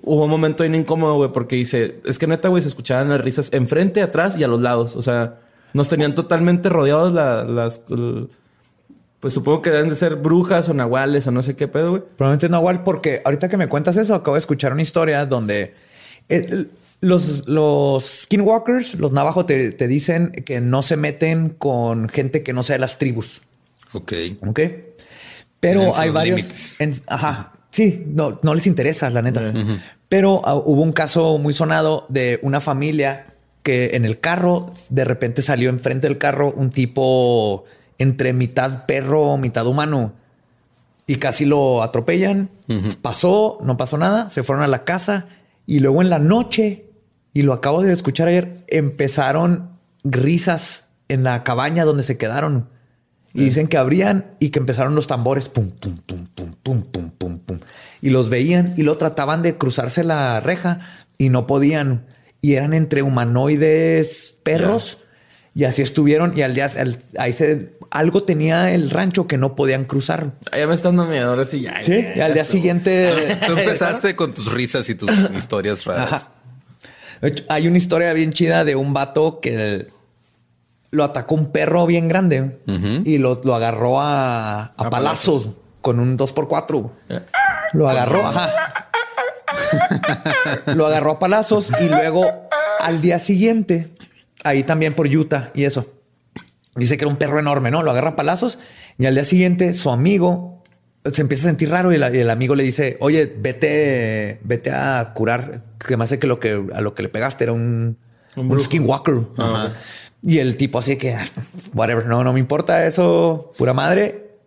Hubo un momento bien incómodo, güey, porque dice, es que neta, güey, se escuchaban las risas enfrente, atrás y a los lados. O sea, nos tenían totalmente rodeados la- las... pues supongo que deben de ser brujas o nahuales o no sé qué pedo, güey. Probablemente Nahual, porque ahorita que me cuentas eso, acabo de escuchar una historia donde eh, los, los skinwalkers, los navajo, te, te dicen que no se meten con gente que no sea de las tribus. Ok. Ok. Pero hay varios. en- ajá. Sí, no, no les interesa, la neta. Pero ah, hubo un caso muy sonado de una familia que en el carro de repente salió enfrente del carro un tipo entre mitad perro, mitad humano y casi lo atropellan. Pasó, no pasó nada, se fueron a la casa y luego en la noche, y lo acabo de escuchar ayer, empezaron risas en la cabaña donde se quedaron. Y dicen que abrían y que empezaron los tambores, pum, pum, pum, pum, pum, pum, pum, pum. Y los veían y lo trataban de cruzarse la reja y no podían. Y eran entre humanoides perros. Y así estuvieron. Y al día, al- ahí se, algo tenía el rancho que no podían cruzar. Ah, Ya me están dando miedo, ahora sí ya. Sí. Y al día siguiente. Tú empezaste con tus risas y tus [LAUGHS] historias raras. Ajá. Hay una historia bien chida de un vato que lo atacó un perro bien grande y lo, lo agarró a, a palazos con un 2x4. Lo agarró, ajá. lo agarró a palazos y luego al día siguiente, ahí también por Utah y eso, dice que era un perro enorme, ¿no? Lo agarra a palazos y al día siguiente su amigo se empieza a sentir raro y, la- y el amigo le dice, oye, vete, vete a curar, que me hace que lo que a lo que le pegaste era un, un, skinwalker. Ajá. Y el tipo así que, "Ah, whatever, no, no me importa eso, pura madre.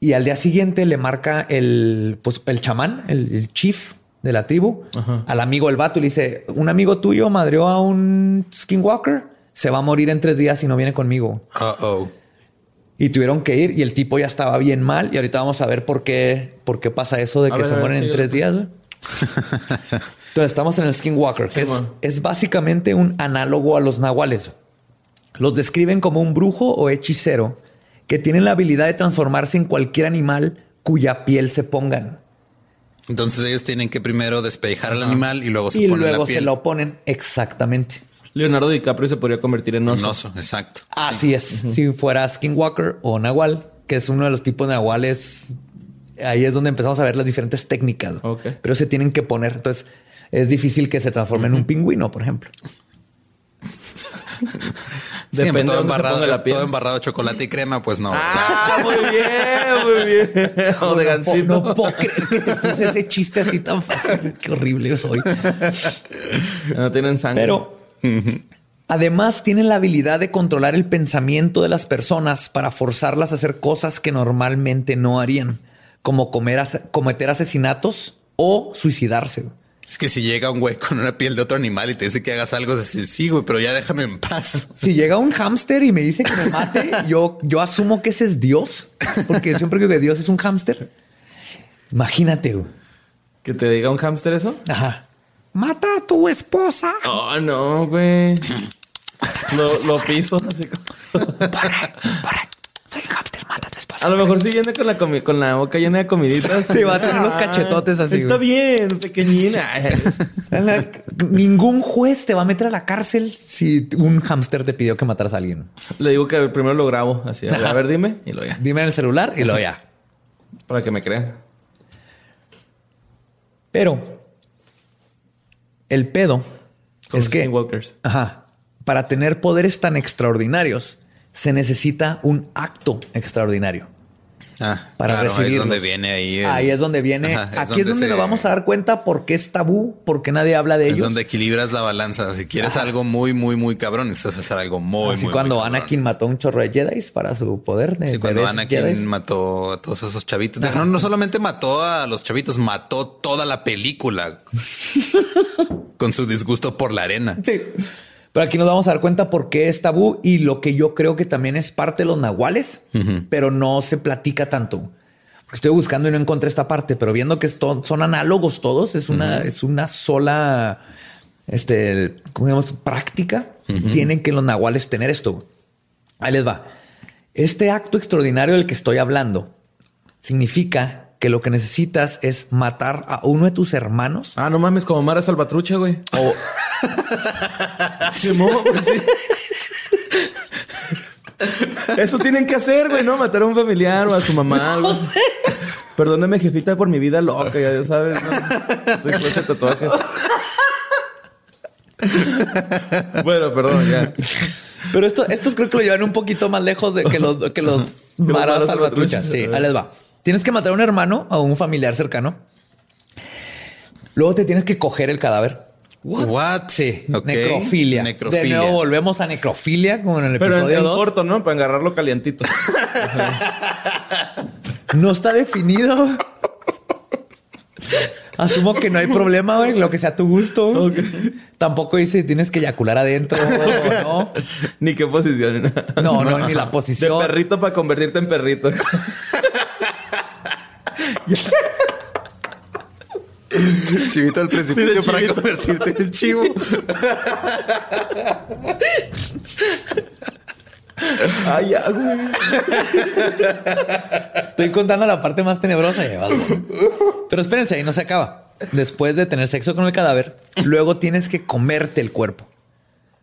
Y al día siguiente le marca el, pues, el chamán, el, el chief de la tribu, al amigo del vato y le dice, un amigo tuyo madreó a un skinwalker, se va a morir en tres días si no viene conmigo. Uh oh. Y tuvieron que ir y el tipo ya estaba bien mal. Y ahorita vamos a ver por qué, por qué pasa eso de que ver, se ver, mueren en tres días. güey. [LAUGHS] Entonces estamos en el Skinwalker, que es, es básicamente un análogo a los nahuales. Los describen como un brujo o hechicero que tienen la habilidad de transformarse en cualquier animal cuya piel se pongan. Entonces ellos tienen que primero despejar al animal y luego se y ponen luego la piel. se lo ponen exactamente. Leonardo DiCaprio se podría convertir en Un oso. oso, exacto. Así es. Si fuera Skinwalker o Nahual, que es uno de los tipos de Nahuales, ahí es donde empezamos a ver las diferentes técnicas. Ok. Pero se tienen que poner. Entonces es difícil que se transforme en un pingüino, por ejemplo. [LAUGHS] [LAUGHS] Depende todo de embarrado, la piel. todo embarrado de chocolate y crema, pues no. Ah, muy bien, muy bien. O [LAUGHS] de No, gancito. no puedo creer que te puse ese chiste así tan fácil. [LAUGHS] Qué horrible soy. No tienen sangre. Pero además tienen la habilidad de controlar el pensamiento de las personas para forzarlas a hacer cosas que normalmente no harían, como comer cometer asesinatos o suicidarse. Es que si llega un güey con una piel de otro animal y te dice que hagas algo, es decir, sí, güey, pero ya déjame en paz. [LAUGHS] Si llega un hámster y me dice que me mate, yo, yo asumo que ese es Dios, porque siempre creo que Dios es un hámster. Imagínate. güey. que te diga un hámster eso. Ajá. Mata a tu esposa. Oh, no, güey. Lo, lo piso así como- Soy un hámster, mata a tu esposa. A lo mejor si viene con la, comi- con la boca llena de comiditas. [LAUGHS] Sí, va a tener los Ah, cachetotes así, Está güey. bien, pequeñina. [LAUGHS] Ningún juez te va a meter a la cárcel si un hámster te pidió que mataras a alguien. Le digo que primero lo grabo así. A ver, a ver, dime. Y lo ya. Dime en el celular y lo ya. Para que me crean. Pero el pedo Con es los que, ajá, para tener poderes tan extraordinarios se necesita un acto extraordinario. Ah, Para claro, ahí es donde viene ahí. el- Ahí es donde viene. Ajá, Aquí es donde se- nos vamos a dar cuenta por qué es tabú, por qué nadie habla de Es ellos. donde equilibras la balanza. Si quieres algo muy, muy, muy cabrón, necesitas hacer algo muy, Así muy cuando muy cabrón. Anakin mató a un chorro de Jedi para su poder. De, Sí, cuando Anakin Jedis. mató a todos esos chavitos. No, no solamente mató a los chavitos, mató toda la película [LAUGHS] con su disgusto por la arena. Sí. Pero aquí nos vamos a dar cuenta por qué es tabú y lo que yo creo que también es parte de los nahuales, pero no se platica tanto. Porque estoy buscando y no encontré esta parte, pero viendo que esto- son análogos todos, es una, es una sola, este, ¿cómo digamos? Práctica. Tienen que los nahuales tener esto. Ahí les va. Este acto extraordinario del que estoy hablando significa que lo que necesitas es matar a uno de tus hermanos Ah, no mames, como Mara Salvatrucha, güey. o [LAUGHS] pues sí. Eso tienen que hacer, güey, ¿no? Matar a un familiar o a su mamá. algo así. Perdóneme, jefita, por mi vida loca, ya, sabes. ¿no? Soy clase de tatuajes. bueno, perdón, ya. Pero esto, estos creo que lo llevan un poquito más lejos de que los, que los [LAUGHS] maras salvatruchas. Sí, ahí les va. Tienes que matar a un hermano o a un familiar cercano. Luego te tienes que coger el cadáver. What? Sí, Ok. necrofilia. Necrofilia. De nuevo volvemos a necrofilia, como en el Pero en, episodio en 2. corto, ¿no? Para agarrarlo calientito. [LAUGHS] No está definido. Asumo que no hay problema, güey, lo que sea a tu gusto. Tampoco dice tienes que eyacular adentro o no. [LAUGHS] Ni qué posición. No, no, ni la De posición. perrito para convertirte en perrito. [LAUGHS] [LAUGHS] Chivito al Sí, de para chivito. convertirte en chivo. Ay, ya, güey. Estoy contando la parte más tenebrosa. güey. Pero espérense, ahí no se acaba. Después de tener sexo con el cadáver, luego tienes que comerte el cuerpo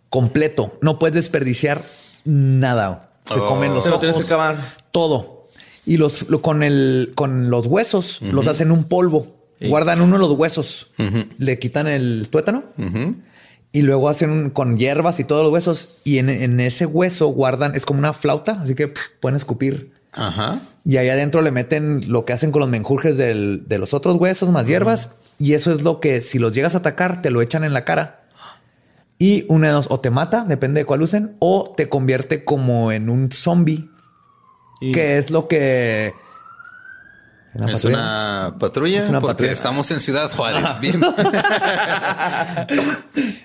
completo. No puedes desperdiciar nada. Se Oh. comen los Te lo ojos, tienes que acabar. todo. Y los lo- con el con los huesos los hacen un polvo Guardan uno de los huesos, le quitan el tuétano y luego hacen un- con hierbas y todos los huesos. Y en, en ese hueso guardan, es como una flauta, así que pff, pueden escupir. Ajá. Y ahí adentro le meten lo que hacen con los menjurjes del- de los otros huesos más hierbas. Y eso es lo que si los llegas a atacar, te lo echan en la cara. Y una de dos, o te mata, depende de cuál usen, o te convierte como en un zombie, Y- que es lo que... ¿En la Es una patrulla Es una porque patrulla. estamos en Ciudad Juárez. Bien. [LAUGHS]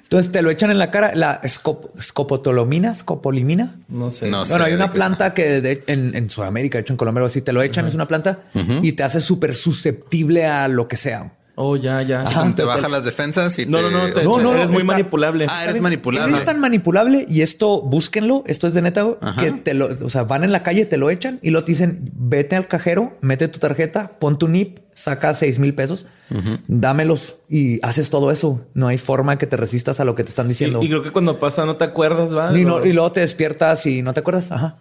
Entonces te lo echan en la cara, la escop- escopotolomina, escopolimina. No sé. No sé. Bueno, hay una planta que de- en, en Sudamérica, de hecho en Colombia, algo así, te lo echan, es una planta y te hace súper susceptible a lo que sea. Oh, ya, ya. Como te bajan las defensas y No, te... no, no, te- No, no, eres no, muy está- manipulable. Ah, eres No manipulable. es tan manipulable y esto búsquenlo. Esto es de neta que te lo, o sea, van en la calle, te lo echan y lo te dicen, vete al cajero, mete tu tarjeta, pon tu NIP, saca seis mil pesos, dámelos y haces todo eso. No hay forma que te resistas a lo que te están diciendo. y creo que cuando pasa no te acuerdas, ¿va? y, no- y luego te despiertas y no te acuerdas. Ajá.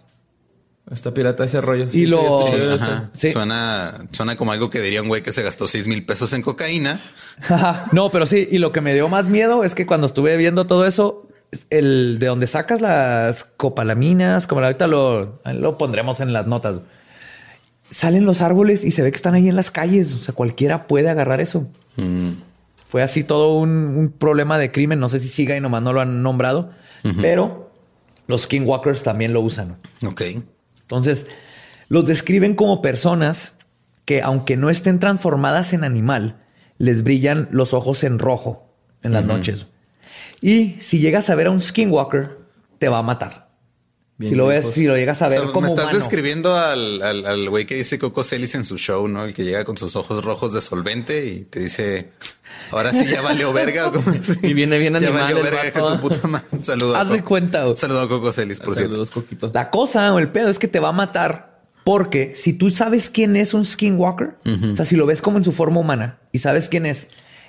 Está pirata ese rollo. Y lo- Sí, ajá. Sí. Suena, suena como algo que diría un güey que se gastó seis mil pesos en cocaína. [LAUGHS] No, pero sí. Y lo que me dio más miedo es que cuando estuve viendo todo eso, el de donde sacas las copalaminas, como ahorita lo, lo pondremos en las notas. Salen los árboles y se ve que están ahí en las calles. O sea, cualquiera puede agarrar eso. Fue así todo un, un problema de crimen. No sé si siga y nomás no lo han nombrado, pero los skinwalkers también lo usan. Ok. Entonces, los describen como personas que, aunque no estén transformadas en animal, les brillan los ojos en rojo en las noches. Y si llegas a ver a un skinwalker, te va a matar. Bien si lo ves, si lo llegas a O ver sea, como me estás humano. describiendo al, al, al güey que dice Coco Celis en su show, ¿no? El que llega con sus ojos rojos de solvente y te dice, ahora sí ya valió verga. o como [LAUGHS] así. Y viene bien Ya animal valió el verga que tu puta madre. Un saludo. a Haz de Coco. cuenta. güey. Saludo a Coco Celis, por cierto. Saludos, Coquito. La cosa o el pedo es que te va a matar porque si tú sabes quién es un skinwalker, o sea, si lo ves como en su forma humana y sabes quién es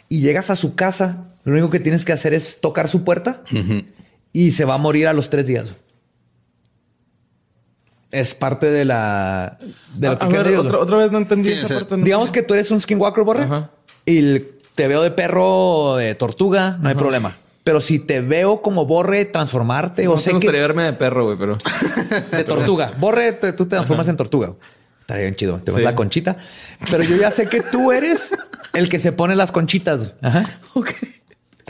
y llegas a su casa, lo único que tienes que hacer es tocar su puerta y se va a morir a los tres días. Es parte de la de lo A, que a creen ver, ellos, otra, vez no entendí Sí, esa o sea, parte. Digamos que tú eres un skinwalker, Borre, Ajá. y el- te veo de perro o de tortuga, no hay problema. Pero si te veo como Borre transformarte No o sé que gustaría verme de perro, güey, pero... [LAUGHS] de tortuga. Borre, te- tú te transformas en tortuga. Estaría bien chido. Te ves Sí. la conchita. Pero yo ya sé que tú eres el que se pone las conchitas. Ajá. Ok.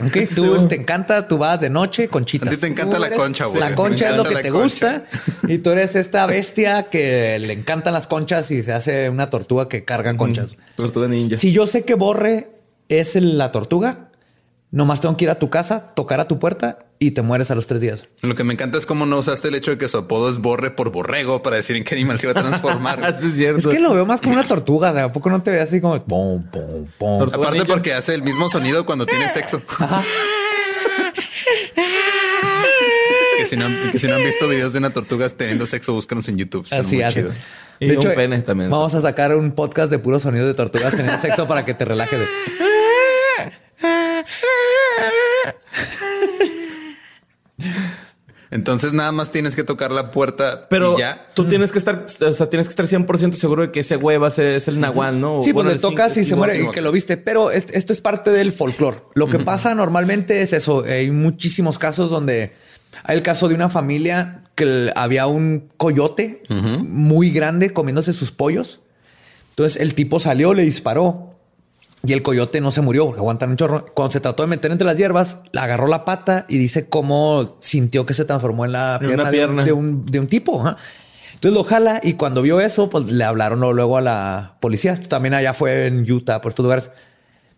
Ok, tú te encanta, tú vas de noche, conchitas. A ti te encanta la concha, güey. La Te concha es lo que te concha. gusta. Y tú eres esta bestia que le encantan las conchas y se hace una tortuga que carga conchas. Tortuga ninja. Si yo sé que Borre es la tortuga, nomás tengo que ir a tu casa, tocar a tu puerta y te mueres a los tres días. Lo que me encanta es cómo no usaste el hecho de que su apodo es Borre por borrego para decir en qué animal se iba a transformar. [LAUGHS] Ah, sí, es cierto. Es que lo veo más como una tortuga. ¿De a poco no te ve así como pom, pom, pom? Tortuga. Aparte ninja. porque hace el mismo sonido cuando tiene sexo. [LAUGHS] que, si no, que si no han visto videos de una tortuga teniendo sexo, búscanos en YouTube. Están Así muy hace. chidos. Y un pene también. Vamos a sacar un podcast de puros sonidos de tortugas teniendo sexo para que te relajes. Entonces nada más tienes que tocar la puerta Pero y ya. tú tienes que estar, o sea, tienes que estar 100% seguro de que ese güey va a ser es el nahual, ¿no? Sí, pues Bueno, le el tocas y se muere y que lo viste. Pero es- esto es parte del folclore. Lo que pasa normalmente es eso. Hay muchísimos casos donde hay el caso de una familia que había un coyote muy grande comiéndose sus pollos. Entonces el tipo salió, le disparó y el coyote no se murió porque aguantan un chorro. Cuando se trató de meter entre las hierbas, le agarró la pata y dice cómo sintió que se transformó en la En pierna, de un- de un, de un tipo. Entonces lo jala y cuando vio eso, pues le hablaron luego- luego a la policía. También allá fue en Utah, por estos lugares.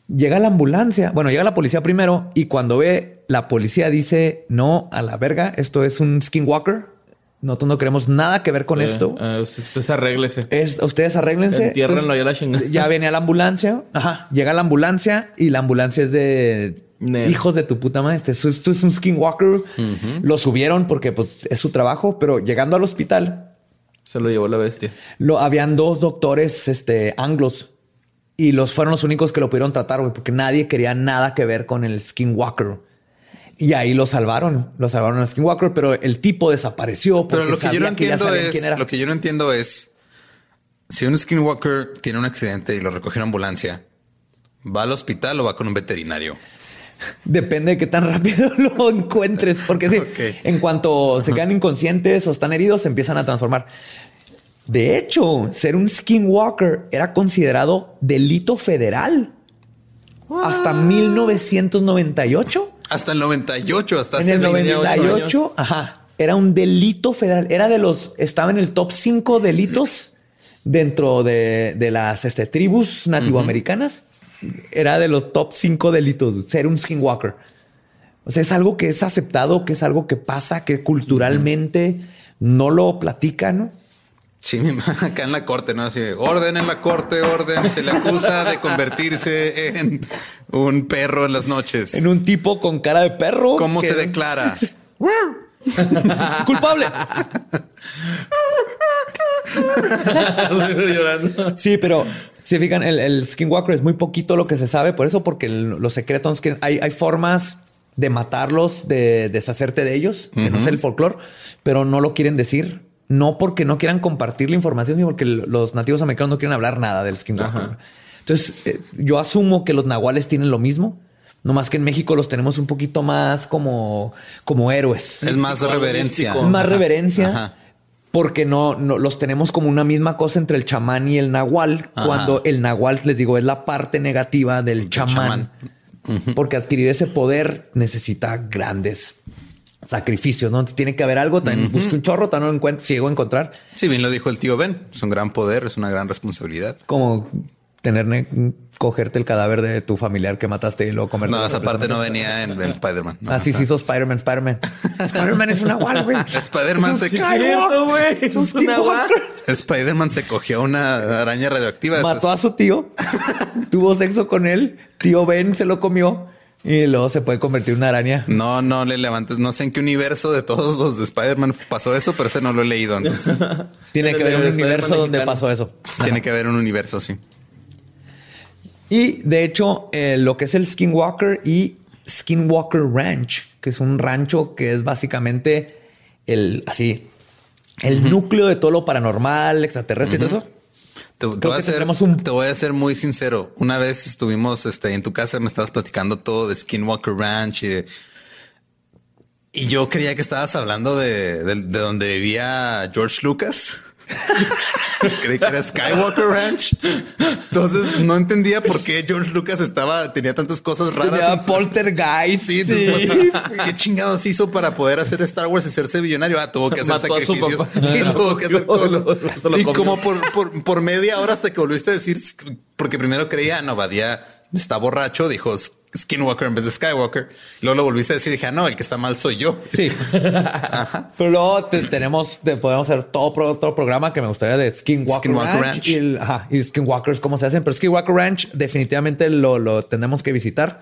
Llega la ambulancia. Bueno, llega la policía primero y cuando ve la policía dice no a la verga. Esto es un skinwalker. Nosotros no queremos nada que ver con Eh, esto. ah, usted arréglese. Es, ustedes arréglense. Entiérrenlo ya la chingada. Ya venía la ambulancia. Ajá. Llega la ambulancia y la ambulancia es de Nel. hijos de tu puta madre. Este- Esto, esto es un skinwalker. Lo subieron porque pues, es su trabajo, pero llegando al hospital, Se lo llevó la bestia. lo, habían dos doctores este, anglos y los fueron los únicos que lo pudieron tratar, güey, porque nadie quería nada que ver con el skinwalker. Y ahí lo salvaron, lo salvaron al skinwalker, pero el tipo desapareció. Pero lo que yo no entiendo es, lo que yo no entiendo es si un skinwalker tiene un accidente y lo recoge una ambulancia, ¿Va al hospital o va con un veterinario? Depende de qué tan rápido [LAUGHS] lo encuentres, porque sí, en cuanto se quedan inconscientes o están heridos, se empiezan a transformar. De hecho, ser un skinwalker era considerado delito federal hasta 1998. Hasta el 98, hasta En el 28 98, ajá, era un delito federal. Era de los, estaba en el top 5 delitos dentro de, de las este, tribus nativoamericanas. Era de los top 5 delitos ser un skinwalker. O sea, es algo que es aceptado, que es algo que pasa, que culturalmente no lo platican, ¿no? Sí, mi ma- acá en la corte, ¿no? Así, orden en la corte, orden. Se le acusa de convertirse en un perro en las noches. En un tipo con cara de perro. ¿Cómo que- se declara? [LAUGHS] Culpable. Sí, pero si fijan, el, el Skinwalker es muy poquito lo que se sabe por eso, porque el- los secretos que hay, hay formas de matarlos, de deshacerte de ellos, que no es el folclore, pero no lo quieren decir. No porque no quieran compartir la información, sino porque los nativos americanos no quieren hablar nada del Skinwalker. Ajá. Entonces, eh, yo asumo que los nahuales tienen lo mismo. No más que en México los tenemos un poquito más como, como héroes. Es más reverencia. más reverencia. Ajá. Porque no, no los tenemos como una misma cosa entre el chamán y el nahual, Ajá. cuando el nahual, les digo, es la parte negativa del chamán. Porque adquirir ese poder necesita grandes sacrificios, ¿no? Tiene que haber algo, también busque un chorro, también no encuentro, si llego a encontrar, Sí, bien lo dijo el tío Ben. Es un gran poder, es una gran responsabilidad. como tener, ne- cogerte el cadáver de tu familiar que mataste y luego comer. No, esa parte no venía en, en Spider-Man. No, Así o sea, se hizo Spider-Man, Spider-Man. [LAUGHS] Spider-Man es un nahual, güey. Spider-Man se, Sí, es güey. Una. Spider-Man se cogió una araña radioactiva. Mató a su tío, [LAUGHS] tuvo sexo con él, tío Ben se lo comió y luego se puede convertir en una araña. No, no le levantes. No sé en qué universo de todos los de Spider-Man pasó eso, pero ese no lo he leído. Entonces [LAUGHS] Tiene que haber un universo donde pasó eso. tiene que haber un universo, sí. Y de hecho, eh, lo que es el Skinwalker y Skinwalker Ranch, que es un rancho que es básicamente el así, el núcleo de todo lo paranormal, extraterrestre y todo eso. Te, voy a ser, un- te voy a ser muy sincero. Una vez estuvimos este, en tu casa, me estabas platicando todo de Skinwalker Ranch y de- y yo creía que estabas hablando de, de, de donde vivía George Lucas. [LAUGHS] Creí que era Skywalker Ranch. Entonces no entendía por qué George Lucas estaba, tenía tantas cosas raras. Tenía Poltergeist. Sí, Sí, después, ¿qué chingados hizo para poder hacer Star Wars y hacerse billonario? Ah, tuvo que hacer Mató a su sacrificios. Sí, tuvo que hacer cosas. [LAUGHS] lo y como por, por, por media hora hasta que volviste a decir, porque primero creía, no, Badía está borracho, dijo Skinwalker en vez de Skywalker. Luego lo volviste a decir y dije, ah, no, el que está mal soy yo. Sí. [LAUGHS] Pero luego te- tenemos, te- podemos hacer todo otro programa que me gustaría de Skinwalker, Skinwalker Ranch, Ranch. y, el, ajá, y Skinwalkers, cómo se hacen. Pero Skinwalker Ranch definitivamente lo, lo tenemos que visitar.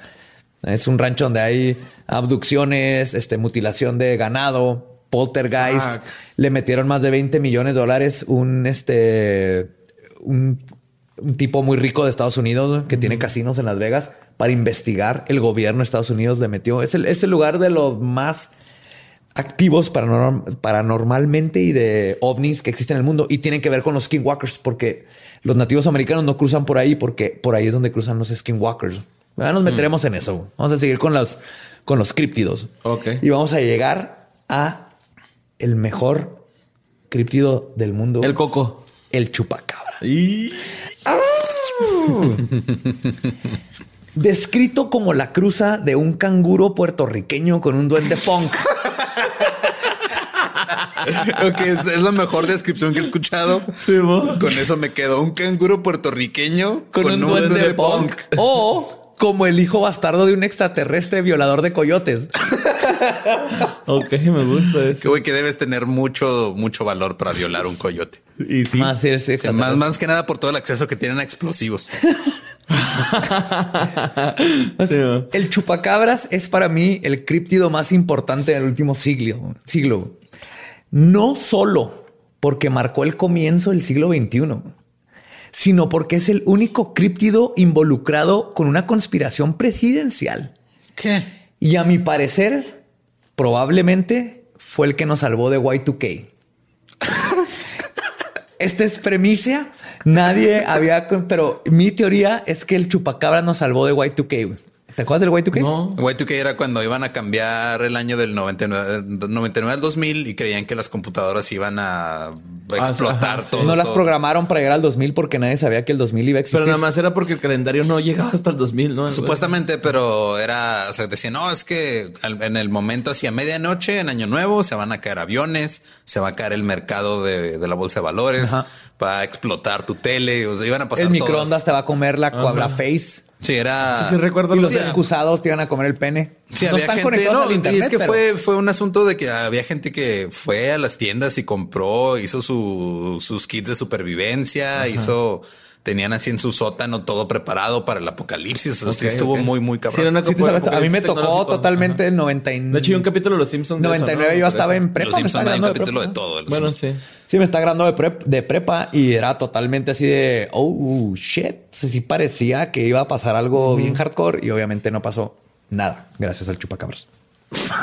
Es un rancho donde hay abducciones, este, mutilación de ganado, poltergeist. Fuck. Le metieron más de 20 millones de dólares un, este, un, un tipo muy rico de Estados Unidos que tiene casinos en Las Vegas para investigar. El gobierno de Estados Unidos le metió. Es el, es el lugar de los más activos paranorm- paranormalmente y de ovnis que existen en el mundo y tienen que ver con los skinwalkers porque los nativos americanos no cruzan por ahí porque por ahí es donde cruzan los skinwalkers. Ya nos meteremos en eso. Vamos a seguir con los con los críptidos. Ok. Y vamos a llegar a el mejor críptido del mundo. El coco. el chupacabra. Y [LAUGHS] Descrito como la cruza de un canguro puertorriqueño con un duende punk. [LAUGHS] Ok, es, es la mejor descripción que he escuchado. Sí. Con eso me quedo. Un canguro puertorriqueño con, un duende, punk. O [LAUGHS] como el hijo bastardo de un extraterrestre violador de coyotes. Ok, me gusta Que eso. güey, que debes tener mucho, mucho valor para violar un coyote. Y sí. Más, es más que nada por todo el acceso que tienen a explosivos. [LAUGHS] [LAUGHS] Sí. El chupacabras es para mí el críptido más importante del último siglo. siglo. No solo porque marcó el comienzo del siglo XXI, sino porque es el único críptido involucrado con una conspiración presidencial. ¿Qué? Y a mi parecer, probablemente fue el que nos salvó de Y2K. Esta es premicia. Nadie había, pero mi teoría es que el chupacabra nos salvó de Y2K. ¿Te acuerdas del Y2K? No. Y2K era cuando iban a cambiar el año del 99, 99 al 2000 y creían que las computadoras iban a explotar ajá, sí. todo. No las todo. programaron para llegar al 2000 porque nadie sabía que el 2000 iba a existir. Pero nada más era porque el calendario no llegaba hasta el 2000, ¿no? Supuestamente, pero era, o sea, decían, no, es que al- en el momento hacia medianoche, en Año Nuevo, se van a caer aviones, se va a caer el mercado de, de la bolsa de valores, Ajá. va a explotar tu tele, o sea, iban a pasar el todas- microondas te va a comer la, la face. Sí, era... Sí, recuerdo Y los excusados te iban a comer el pene. Sí, no había están gente, conectados no, al y internet, es que pero- fue, fue un asunto de que había gente que fue a las tiendas y compró, hizo su, sus kits de supervivencia, hizo, tenían así en su sótano todo preparado para el apocalipsis. O sea, sí Ok, estuvo muy, muy Sí, cabrón. Sí a mí me tocó totalmente el 99. De hecho, hay un capítulo de Los Simpsons. de eso, 99 ¿no? yo estaba en prepa. Los Simpsons hay un capítulo de prepa. todo. de Bueno, Simpsons. sí. Sí, me está graduando de, prep- de prepa y era totalmente así de, oh, shit. Sea, sí parecía que iba a pasar algo bien hardcore y obviamente no pasó nada gracias al chupacabras. [LAUGHS]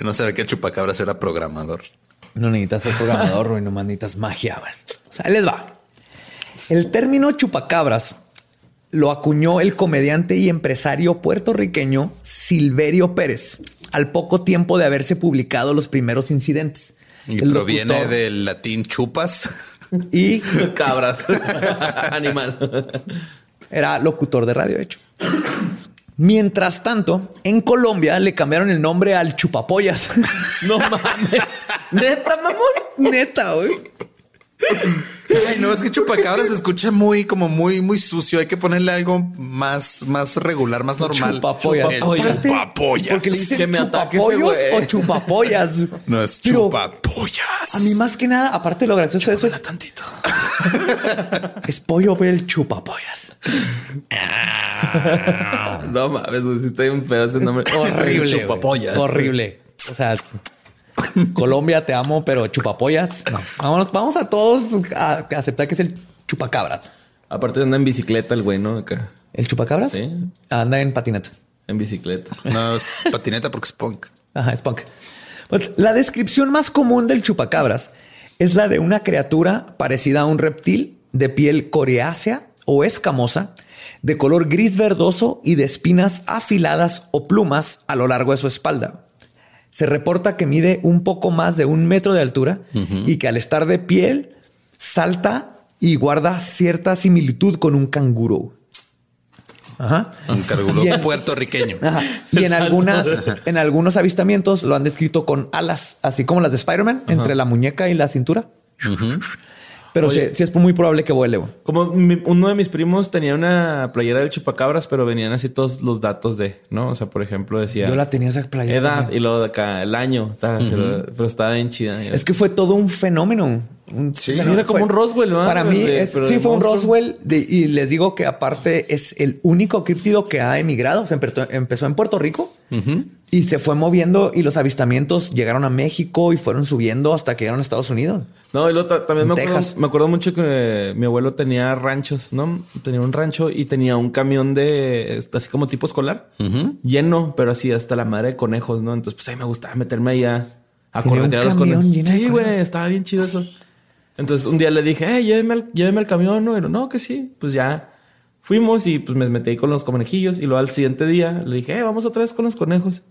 No se ve que el chupacabras era programador. No necesitas ser programador, güey, nomás necesitas magia. güey. O sea, les va. El término chupacabras lo acuñó el comediante y empresario puertorriqueño Silverio Pérez al poco tiempo de haberse publicado los primeros incidentes. Y El proviene locutor del latín chupas. Y Cabras. [LAUGHS] Animal. era locutor de radio, de hecho. Mientras tanto, en Colombia le cambiaron el nombre al chupapollas. [LAUGHS] No mames. Neta, mamón. Neta, güey. Ay, no, es que chupacabras se escucha muy, como muy, muy sucio. Hay que ponerle algo más, más regular, más normal. Chupapollas. El Aparte, chupapollas. Porque le dices Que me ataque ese chupapollos o chupapollas. No es Pero chupapollas. A mí más que nada, aparte lo gracioso de eso es, tantito. [LAUGHS] es pollo el chupapollas. [LAUGHS] No mames, está bien pedo ese nombre. [LAUGHS] Horrible. Chupapollas. Horrible. O sea, Colombia, te amo, pero chupapollas. No. Vámonos, vamos a todos a, aceptar que es el chupacabras. Aparte anda en bicicleta el güey, ¿no? Acá. ¿El chupacabras? Sí. Anda en patineta. En bicicleta. No, es patineta porque es punk. Ajá, es punk. Pues, la descripción más común del chupacabras es la de una criatura parecida a un reptil de piel coriácea o escamosa, de color gris verdoso y de espinas afiladas o plumas a lo largo de su espalda. Se reporta que mide un poco más de un metro de altura y que al estar de piel salta y guarda cierta similitud con un canguro. Ajá. Un en- puertorriqueño. Ajá. Y en algunas, en algunos avistamientos lo han descrito con alas, así como las de Spider-Man, entre la muñeca y la cintura. Pero sí, sí es muy probable que vuele. güey. Como mi- uno de mis primos tenía una playera del chupacabras, pero venían así todos los datos de, ¿no? O sea, por ejemplo, decía Yo la tenía esa playera. edad también. y luego de acá el año, pero estaba bien chida. Es que fue todo un fenómeno. Un- Sí, era como un Roswell, ¿no? Para mí, De- es- pero sí fue un. Roswell. de- y les digo que aparte es el único críptido que ha emigrado. O sea, empezó, empezó en Puerto Rico y se fue moviendo y los avistamientos llegaron a México y fueron subiendo hasta que llegaron a Estados Unidos. No, y luego ta- también me acuerdo, me acuerdo mucho que mi abuelo tenía ranchos, ¿no? Tenía un rancho y tenía un camión de así como tipo escolar lleno, pero así hasta la madre de conejos, ¿no? Entonces, pues ahí me gustaba meterme ahí a, corretear los conejos. Sí, güey, estaba bien chido eso. Entonces, un día le dije, hey, lléveme al, lléveme al camión, ¿no? Y lo, no, que sí. Pues ya fuimos y pues me metí con los conejillos. Y luego al siguiente día le dije, hey, vamos otra vez con los conejos.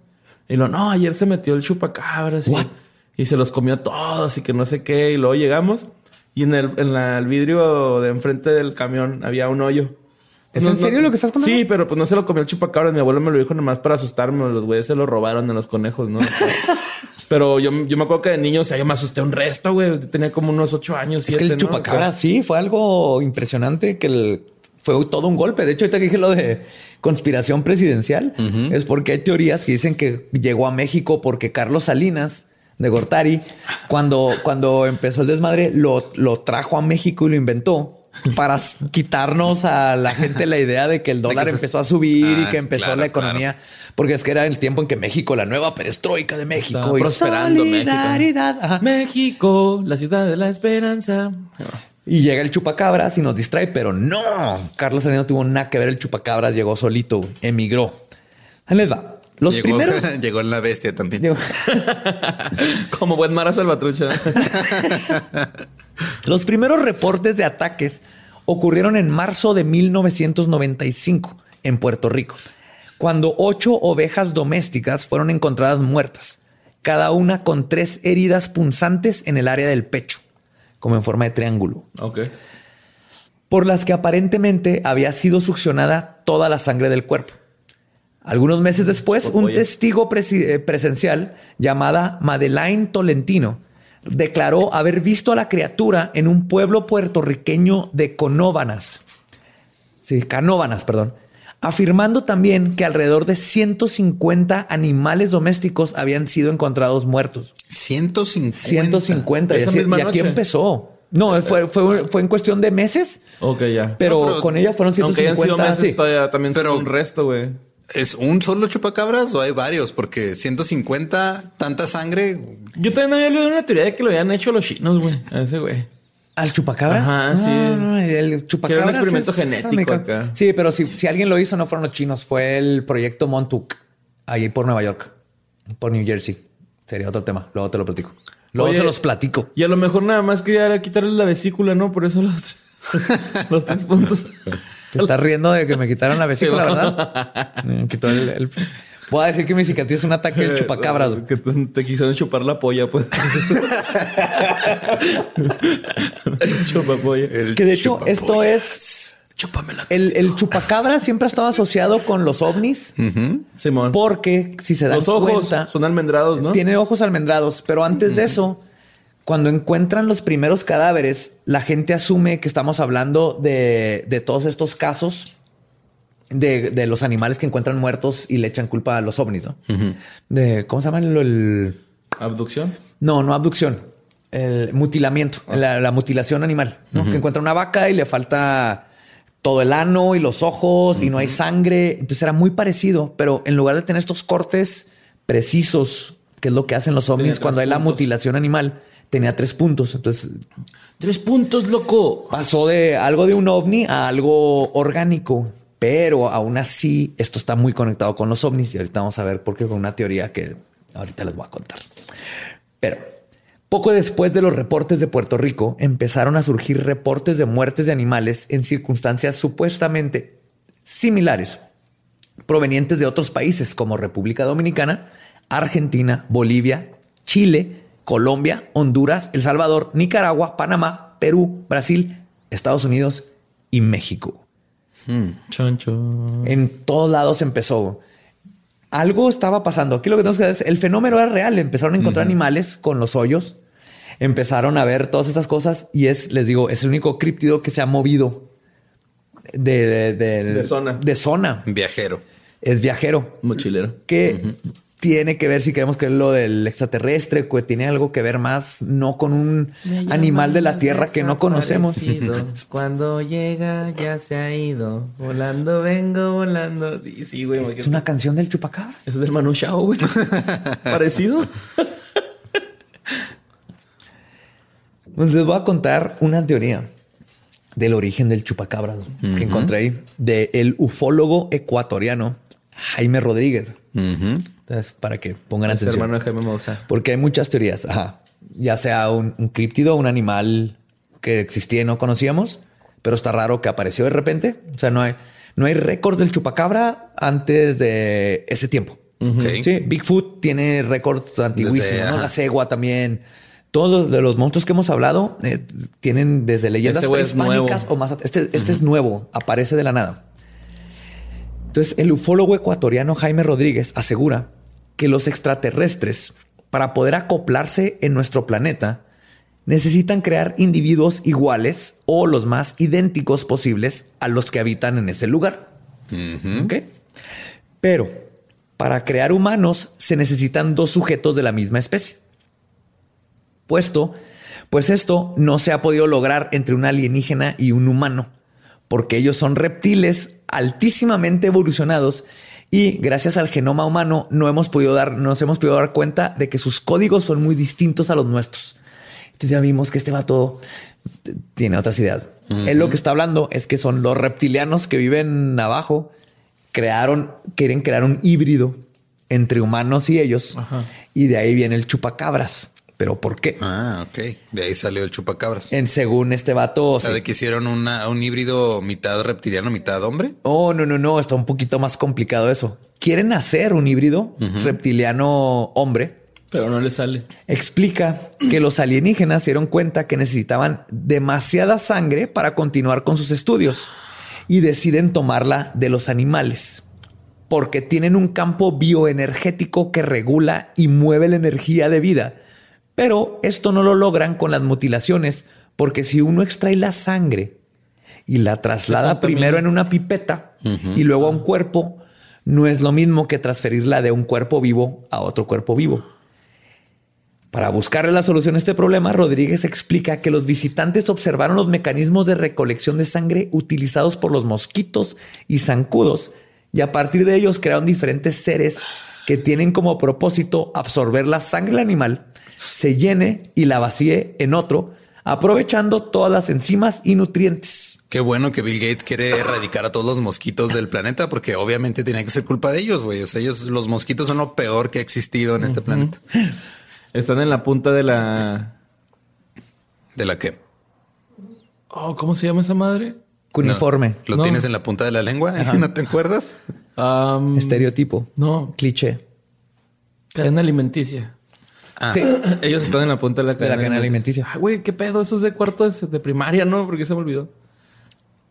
Y lo, no, ayer se metió el chupacabras. What? y se los comió todos y que no sé qué. Y luego llegamos y en el, en la- el vidrio de enfrente del camión había un hoyo. ¿Es en serio lo que estás contando? Sí, pero pues no se lo comió el chupacabras. Mi abuelo me lo dijo nomás para asustarme. Los güeyes se lo robaron a los conejos, ¿no? [LAUGHS] pero yo, yo me acuerdo que de niño, o sea, yo me asusté un resto, güey. Tenía como unos ocho años. Es que el ¿no? chupacabras sí fue algo impresionante que el- fue todo un golpe. De hecho, ahorita que dije lo de conspiración presidencial, es porque hay teorías que dicen que llegó a México porque Carlos Salinas de Gortari, cuando, cuando empezó el desmadre, lo, lo trajo a México y lo inventó para quitarnos a la gente la idea de que el dólar que se- empezó a subir y Ah, que empezó claro, la economía, porque es que era el tiempo en que México, la nueva perestroika de México, y prosperando México. solidaridad. Ajá. México, la ciudad de la esperanza. Y llega el chupacabras y nos distrae, pero no. Carlos Salinas no tuvo nada que ver. El chupacabras llegó solito, emigró. Ahí les va. Los llegó, primeros. [LAUGHS] llegó en la bestia también. [LAUGHS] Como buen Mara Salvatrucha. [LAUGHS] Los primeros reportes de ataques ocurrieron en marzo de 1995 en Puerto Rico, cuando ocho ovejas domésticas fueron encontradas muertas, cada una con tres heridas punzantes en el área del pecho, como en forma de triángulo, ok. por las que aparentemente había sido succionada toda la sangre del cuerpo. Algunos meses después, Por un testigo eh, presencial llamada Madeleine Tolentino declaró haber visto a la criatura en un pueblo puertorriqueño de Conóbanas. Sí, Canóbanas, perdón. Afirmando también que alrededor de 150 animales domésticos habían sido encontrados muertos. 150. 150. Y, Esa así- misma y aquí noche. empezó. No, fue, fue, fue en cuestión de meses, Ok, ya. pero, No, pero con ella fueron Aunque hayan 150. sido meses, sí. todavía también Pero- son un resto, güey. ¿Es un solo chupacabras o hay varios? Porque 150, tanta sangre. Yo también había leído una teoría de que lo habían hecho los chinos, güey. A ese güey. ¿Al chupacabras? Ajá, sí. No, no, el chupacabras. Era un experimento es genético acá. Sí, pero si, si alguien lo hizo, no fueron los chinos, fue el proyecto Montauk, ahí por Nueva York, por New Jersey. Sería otro tema. Luego te lo platico. Luego Oye, se los platico. Y a lo mejor nada más quería quitarle la vesícula, ¿no? Por eso los, [LAUGHS] los tres puntos. [LAUGHS] Te estás riendo de que me quitaron la vesícula, Sí, ¿verdad? Me quitó el, el- Puedo decir que mi cicatriz es un ataque del chupacabras. güey. Que te, quisieron chupar la polla, pues. [LAUGHS] Chupapolla. El Que de hecho, chupapolla. esto es. Chúpamela. El, el chupacabra siempre ha estado asociado con los ovnis. Simón. Porque si se dan los ojos cuenta, son almendrados, ¿no? tiene ojos almendrados. Pero antes de eso, cuando encuentran los primeros cadáveres, la gente asume que estamos hablando de, de todos estos casos de, de los animales que encuentran muertos y le echan culpa a los ovnis, ¿no? De cómo se llama el, el- Abducción. no, no abducción, el mutilamiento, la, la mutilación animal, ¿no? Que encuentra una vaca y le falta todo el ano y los ojos y no hay sangre. Entonces era muy parecido, pero en lugar de tener estos cortes precisos, que es lo que hacen los ovnis cuando hay la mutilación animal, tenía tres puntos. Entonces Tres puntos, loco. pasó de algo de un ovni a algo orgánico. Pero aún así, esto está muy conectado con los ovnis y ahorita vamos a ver por qué con una teoría que ahorita les voy a contar. Pero poco después de los reportes de Puerto Rico, empezaron a surgir reportes de muertes de animales en circunstancias supuestamente similares, provenientes de otros países como República Dominicana, Argentina, Bolivia, Chile, Colombia, Honduras, El Salvador, Nicaragua, Panamá, Perú, Brasil, Estados Unidos y México. Choncho. En todos lados empezó. Algo estaba pasando. Aquí lo que tenemos que ver es el fenómeno era real. Empezaron a encontrar animales con los hoyos. Empezaron a ver todas estas cosas y es, les digo, es el único críptido que se ha movido de, de, de- De zona. De zona. Viajero. Es viajero. Mochilero. Que tiene que ver, si queremos creer lo del extraterrestre, que tiene algo que ver más, no con un animal de la tierra que no conocemos. [LAUGHS] Cuando llega ya se ha ido. Volando vengo, volando. Sí, sí, güey. Es una canción del chupacabra. Es del Manu Chao, güey. [LAUGHS] Parecido. [LAUGHS] Pues les voy a contar una teoría del origen del chupacabra que encontré ahí de el ufólogo ecuatoriano Jaime Rodríguez. Ujú. Entonces, para que pongan Es atención. hermano de Jaime Maussan. Porque hay muchas teorías. Ajá. Ya sea un, un críptido, un animal que existía y no conocíamos, pero está raro que apareció de repente. O sea, no hay, no hay récord del chupacabra antes de ese tiempo. Sí, Bigfoot tiene récords antiguísimos, Desde- ¿no? ajá. La cegua también. Todos de los monstruos que hemos hablado eh, tienen desde leyendas es prehispánicas o más. Este, este es nuevo, aparece de la nada. Entonces, el ufólogo ecuatoriano Jaime Rodríguez asegura que los extraterrestres, para poder acoplarse en nuestro planeta, necesitan crear individuos iguales o los más idénticos posibles a los que habitan en ese lugar. Pero para crear humanos se necesitan dos sujetos de la misma especie. Puesto, pues esto no se ha podido lograr entre un alienígena y un humano, porque ellos son reptiles altísimamente evolucionados y gracias al genoma humano no hemos podido dar, nos hemos podido dar cuenta de que sus códigos son muy distintos a los nuestros. Entonces ya vimos que este vato tiene otras ideas. Él lo que está hablando es que son los reptilianos que viven abajo, crearon, quieren crear un híbrido entre humanos y ellos. Y de ahí viene el chupacabras. ¿Pero por qué? Ah, ok. De ahí salió el chupacabras. En según este vato... O sea, de que hicieron una, un híbrido mitad reptiliano, mitad hombre. Oh, no, no, no. Está un poquito más complicado eso. Quieren hacer un híbrido reptiliano hombre. Pero no le sale. Explica que los alienígenas se dieron cuenta que necesitaban demasiada sangre para continuar con sus estudios y deciden tomarla de los animales porque tienen un campo bioenergético que regula y mueve la energía de vida. Pero esto no lo logran con las mutilaciones, porque si uno extrae la sangre y la traslada primero en una pipeta y luego a un cuerpo, no es lo mismo que transferirla de un cuerpo vivo a otro cuerpo vivo. Para buscarle la solución a este problema, Rodríguez explica que los visitantes observaron los mecanismos de recolección de sangre utilizados por los mosquitos y zancudos y a partir de ellos crearon diferentes seres que tienen como propósito absorber la sangre del animal, se llene y la vacíe en otro, aprovechando todas las enzimas y nutrientes. Qué bueno que Bill Gates quiere erradicar a todos los mosquitos del planeta, porque obviamente tiene que ser culpa de ellos, güey. O sea, ellos, los mosquitos son lo peor que ha existido en este planeta. Están en la punta de la. ¿De la qué? Oh, ¿cómo se llama esa madre? Cuniforme. ¿Lo tienes en la punta de la lengua? [LAUGHS] ¿No te acuerdas? Estereotipo. No. Cliché. Cadena alimenticia. Ah. Sí. [CLEARS THROAT] Ellos están en la punta de la cadena, de la cadena alimenticia. Ay, güey, qué pedo. Eso es de cuarto de primaria, ¿no? Porque se me olvidó.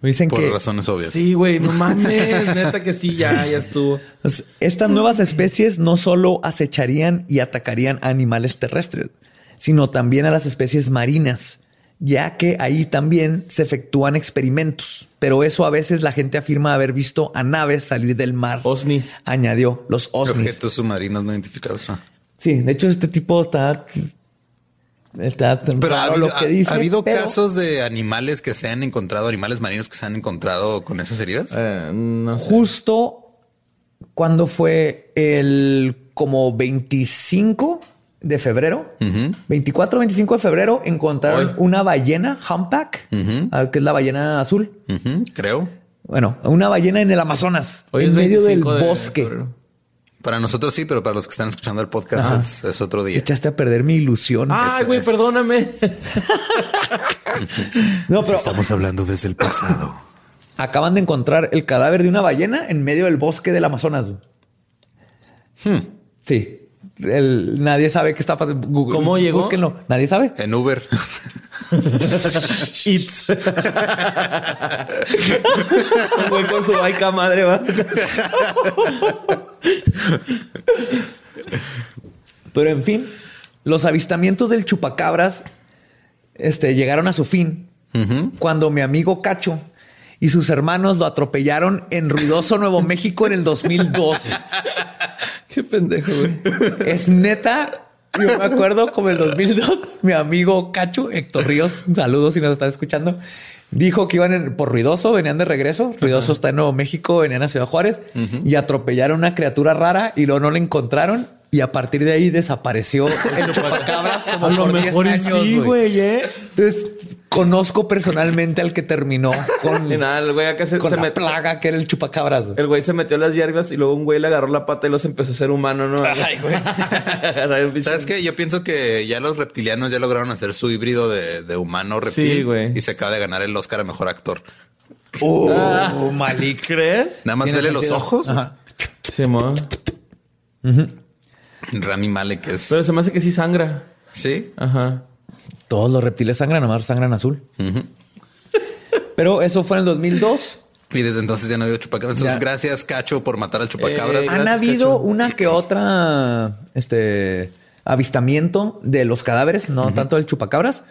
Dicen Por que razones obvias. Sí, güey, no mames. neta que sí, ya, ya estuvo. Pues, estas nuevas especies no solo acecharían y atacarían a animales terrestres, sino también a las especies marinas, ya que ahí también se efectúan experimentos. Pero eso a veces la gente afirma haber visto a naves salir del mar. Osnis. Añadió los osnis. Objetos submarinos no identificados. Ah. Sí, de hecho este tipo está... Está Pero ha habido, lo que dice, ha habido pero- casos de animales que se han encontrado, animales marinos que se han encontrado con esas heridas. Eh, no sé. Justo cuando fue el como 25 de febrero, 24 25 de febrero, encontraron Hoy. una ballena humpback, ah, que es la ballena azul. Creo. Bueno, una ballena en el Amazonas, Hoy en medio del 25 de bosque. febrero. Para nosotros sí, pero para los que están escuchando el podcast es, es otro día. Echaste a perder mi ilusión. Ay, Es- güey, es- perdóname. [LAUGHS] no, pero Estamos hablando desde el pasado. acaban de encontrar el cadáver de una ballena en medio del bosque del Amazonas. Hmm. Sí. El- nadie sabe qué está pasando. Google- ¿Cómo llegó? Búsquenlo. Nadie sabe. En Uber. [LAUGHS] It's. [LAUGHS] Güey, con su baica madre, va. Pero en fin, los avistamientos del chupacabras este, llegaron a su fin cuando mi amigo Cacho y sus hermanos lo atropellaron en Ruidoso, Nuevo México en el 2012. Qué pendejo, güey. Es neta. Yo me acuerdo como el 2002, mi amigo Cacho, Héctor Ríos, saludos si nos están escuchando, dijo que iban en- por Ruidoso, venían de regreso. Ruidoso está en Nuevo México, venían a Ciudad Juárez y atropellaron a una criatura rara y luego no la encontraron. Y a partir de ahí desapareció [LAUGHS] el chupacabras como A lo por 10 mejor y años, sí, güey, ¿eh? Entonces, conozco personalmente al que terminó con, [LAUGHS] Y nada, el güey acá se, con se la metió. plaga que era el chupacabras. güey. El güey se metió a las hierbas y luego un güey le agarró la pata y los empezó a ser humano, ¿no? Ay, güey. [LAUGHS] ¿Sabes qué? Yo pienso que ya los reptilianos ya lograron hacer su híbrido de, de humano reptil Sí, güey. y se acaba de ganar el Oscar a mejor actor. Oh, Malik. [LAUGHS] ¿Crees? Nada más vele los ojos. Ajá. Simón. Rami Malek es. Pero se me hace que sí sangra. Sí. Ajá. Todos los reptiles sangran, nada más sangran azul. Pero eso fue en el 2002. Y desde entonces ya no ha habido chupacabras. Entonces, Ya. gracias, Cacho, por matar al chupacabras. Eh, Han Gracias, habido Cacho. una que otra este avistamiento de los cadáveres, no tanto del chupacabras,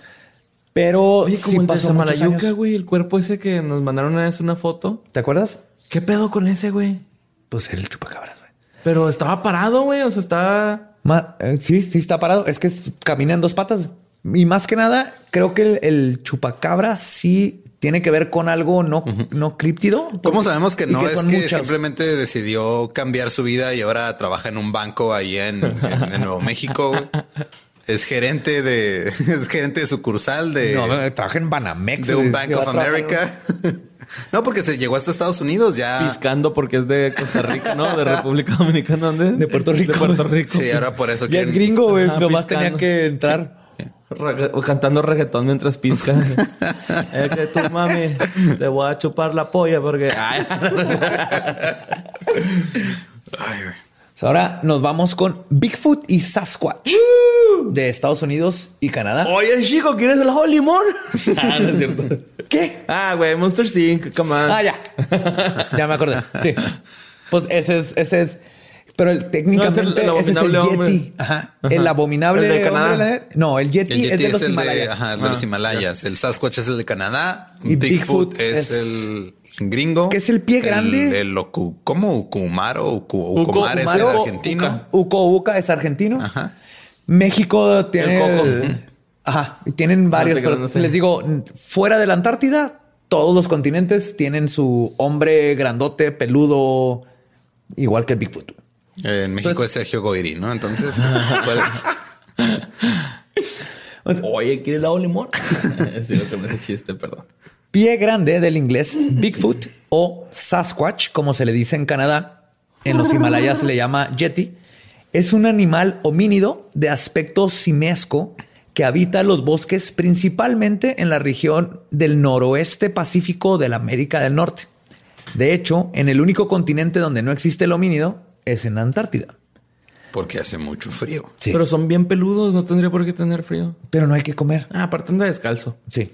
pero Oye, como sí el de pasó Samalayuca, años. güey. El cuerpo ese que nos mandaron una vez una foto. ¿Te acuerdas? ¿Qué pedo con ese, güey? Pues era el chupacabras, güey. Pero estaba parado, güey. O sea, estaba... Ma- eh, sí, sí está parado. Es que camina en dos patas. Y más que nada, creo que el, el chupacabra sí tiene que ver con algo no, no críptido. ¿Cómo sabemos que no es que muchos. simplemente decidió cambiar su vida y ahora trabaja en un banco ahí en, en- en Nuevo México? Es gerente de, [LAUGHS] es gerente de sucursal de, No, trabaja en Banamex. de un. Bank of America. [LAUGHS] no, porque se llegó hasta Estados Unidos ya. Piscando porque es de Costa Rica, ¿no? De República Dominicana, ¿dónde? es? De Puerto Rico. De Puerto Rico. Sí, ahora por eso Ya es quieren- gringo, güey. Nomás tenía que entrar. Regga- cantando reggaetón mientras pisca. [LAUGHS] es que tú, mami, te voy a chupar la polla porque... Ay. So, Ahora nos vamos con Bigfoot y Sasquatch de Estados Unidos y Canadá. Oye, chico, ¿quieres el ajo de limón? ah, no es cierto. ¿Qué? Ah, güey, Monster Inc. Come on. Ah, ya. [LAUGHS] ya me acordé. Sí. Pues ese es, ese es. Pero el, técnicamente No, es el- el ese es el Yeti. Ajá. Ajá. El abominable. El de Canadá. de No, el Yeti, El Yeti es de los de, Himalayas. ajá, de Ah, los Himalayas. El Sasquatch es el de Canadá. Y Bigfoot, Bigfoot es, es- el gringo. ¿Qué es el pie grande? El, el Ocu- ¿Cómo? Ucumaro. Ucu- Ucumar es el argentino. Uco Uca es argentino. Ajá. México tiene. El Coco. el- Ajá. y Tienen varios. te creas, pero no sé. Les digo, fuera de la Antártida, todos los continentes tienen su hombre grandote, peludo, igual que el Bigfoot. Eh, En México Entonces- es Sergio Goyri, ¿no? Entonces, [LAUGHS] ¿cuál es? Oye, ¿quieres el ajo de limón? [LAUGHS] sí, lo que me hace chiste, perdón. Pie grande del inglés Bigfoot o Sasquatch, como se le dice en Canadá. En los Himalayas se le llama Yeti. Es un animal homínido de aspecto simiesco que habita los bosques principalmente en la región del noroeste pacífico de la América del Norte. De hecho, en el único continente donde no existe el homínido es en la Antártida. Porque hace mucho frío. Sí. Pero son bien peludos, no tendría por qué tener frío. Pero no hay que comer. Ah, aparte anda descalzo. Sí.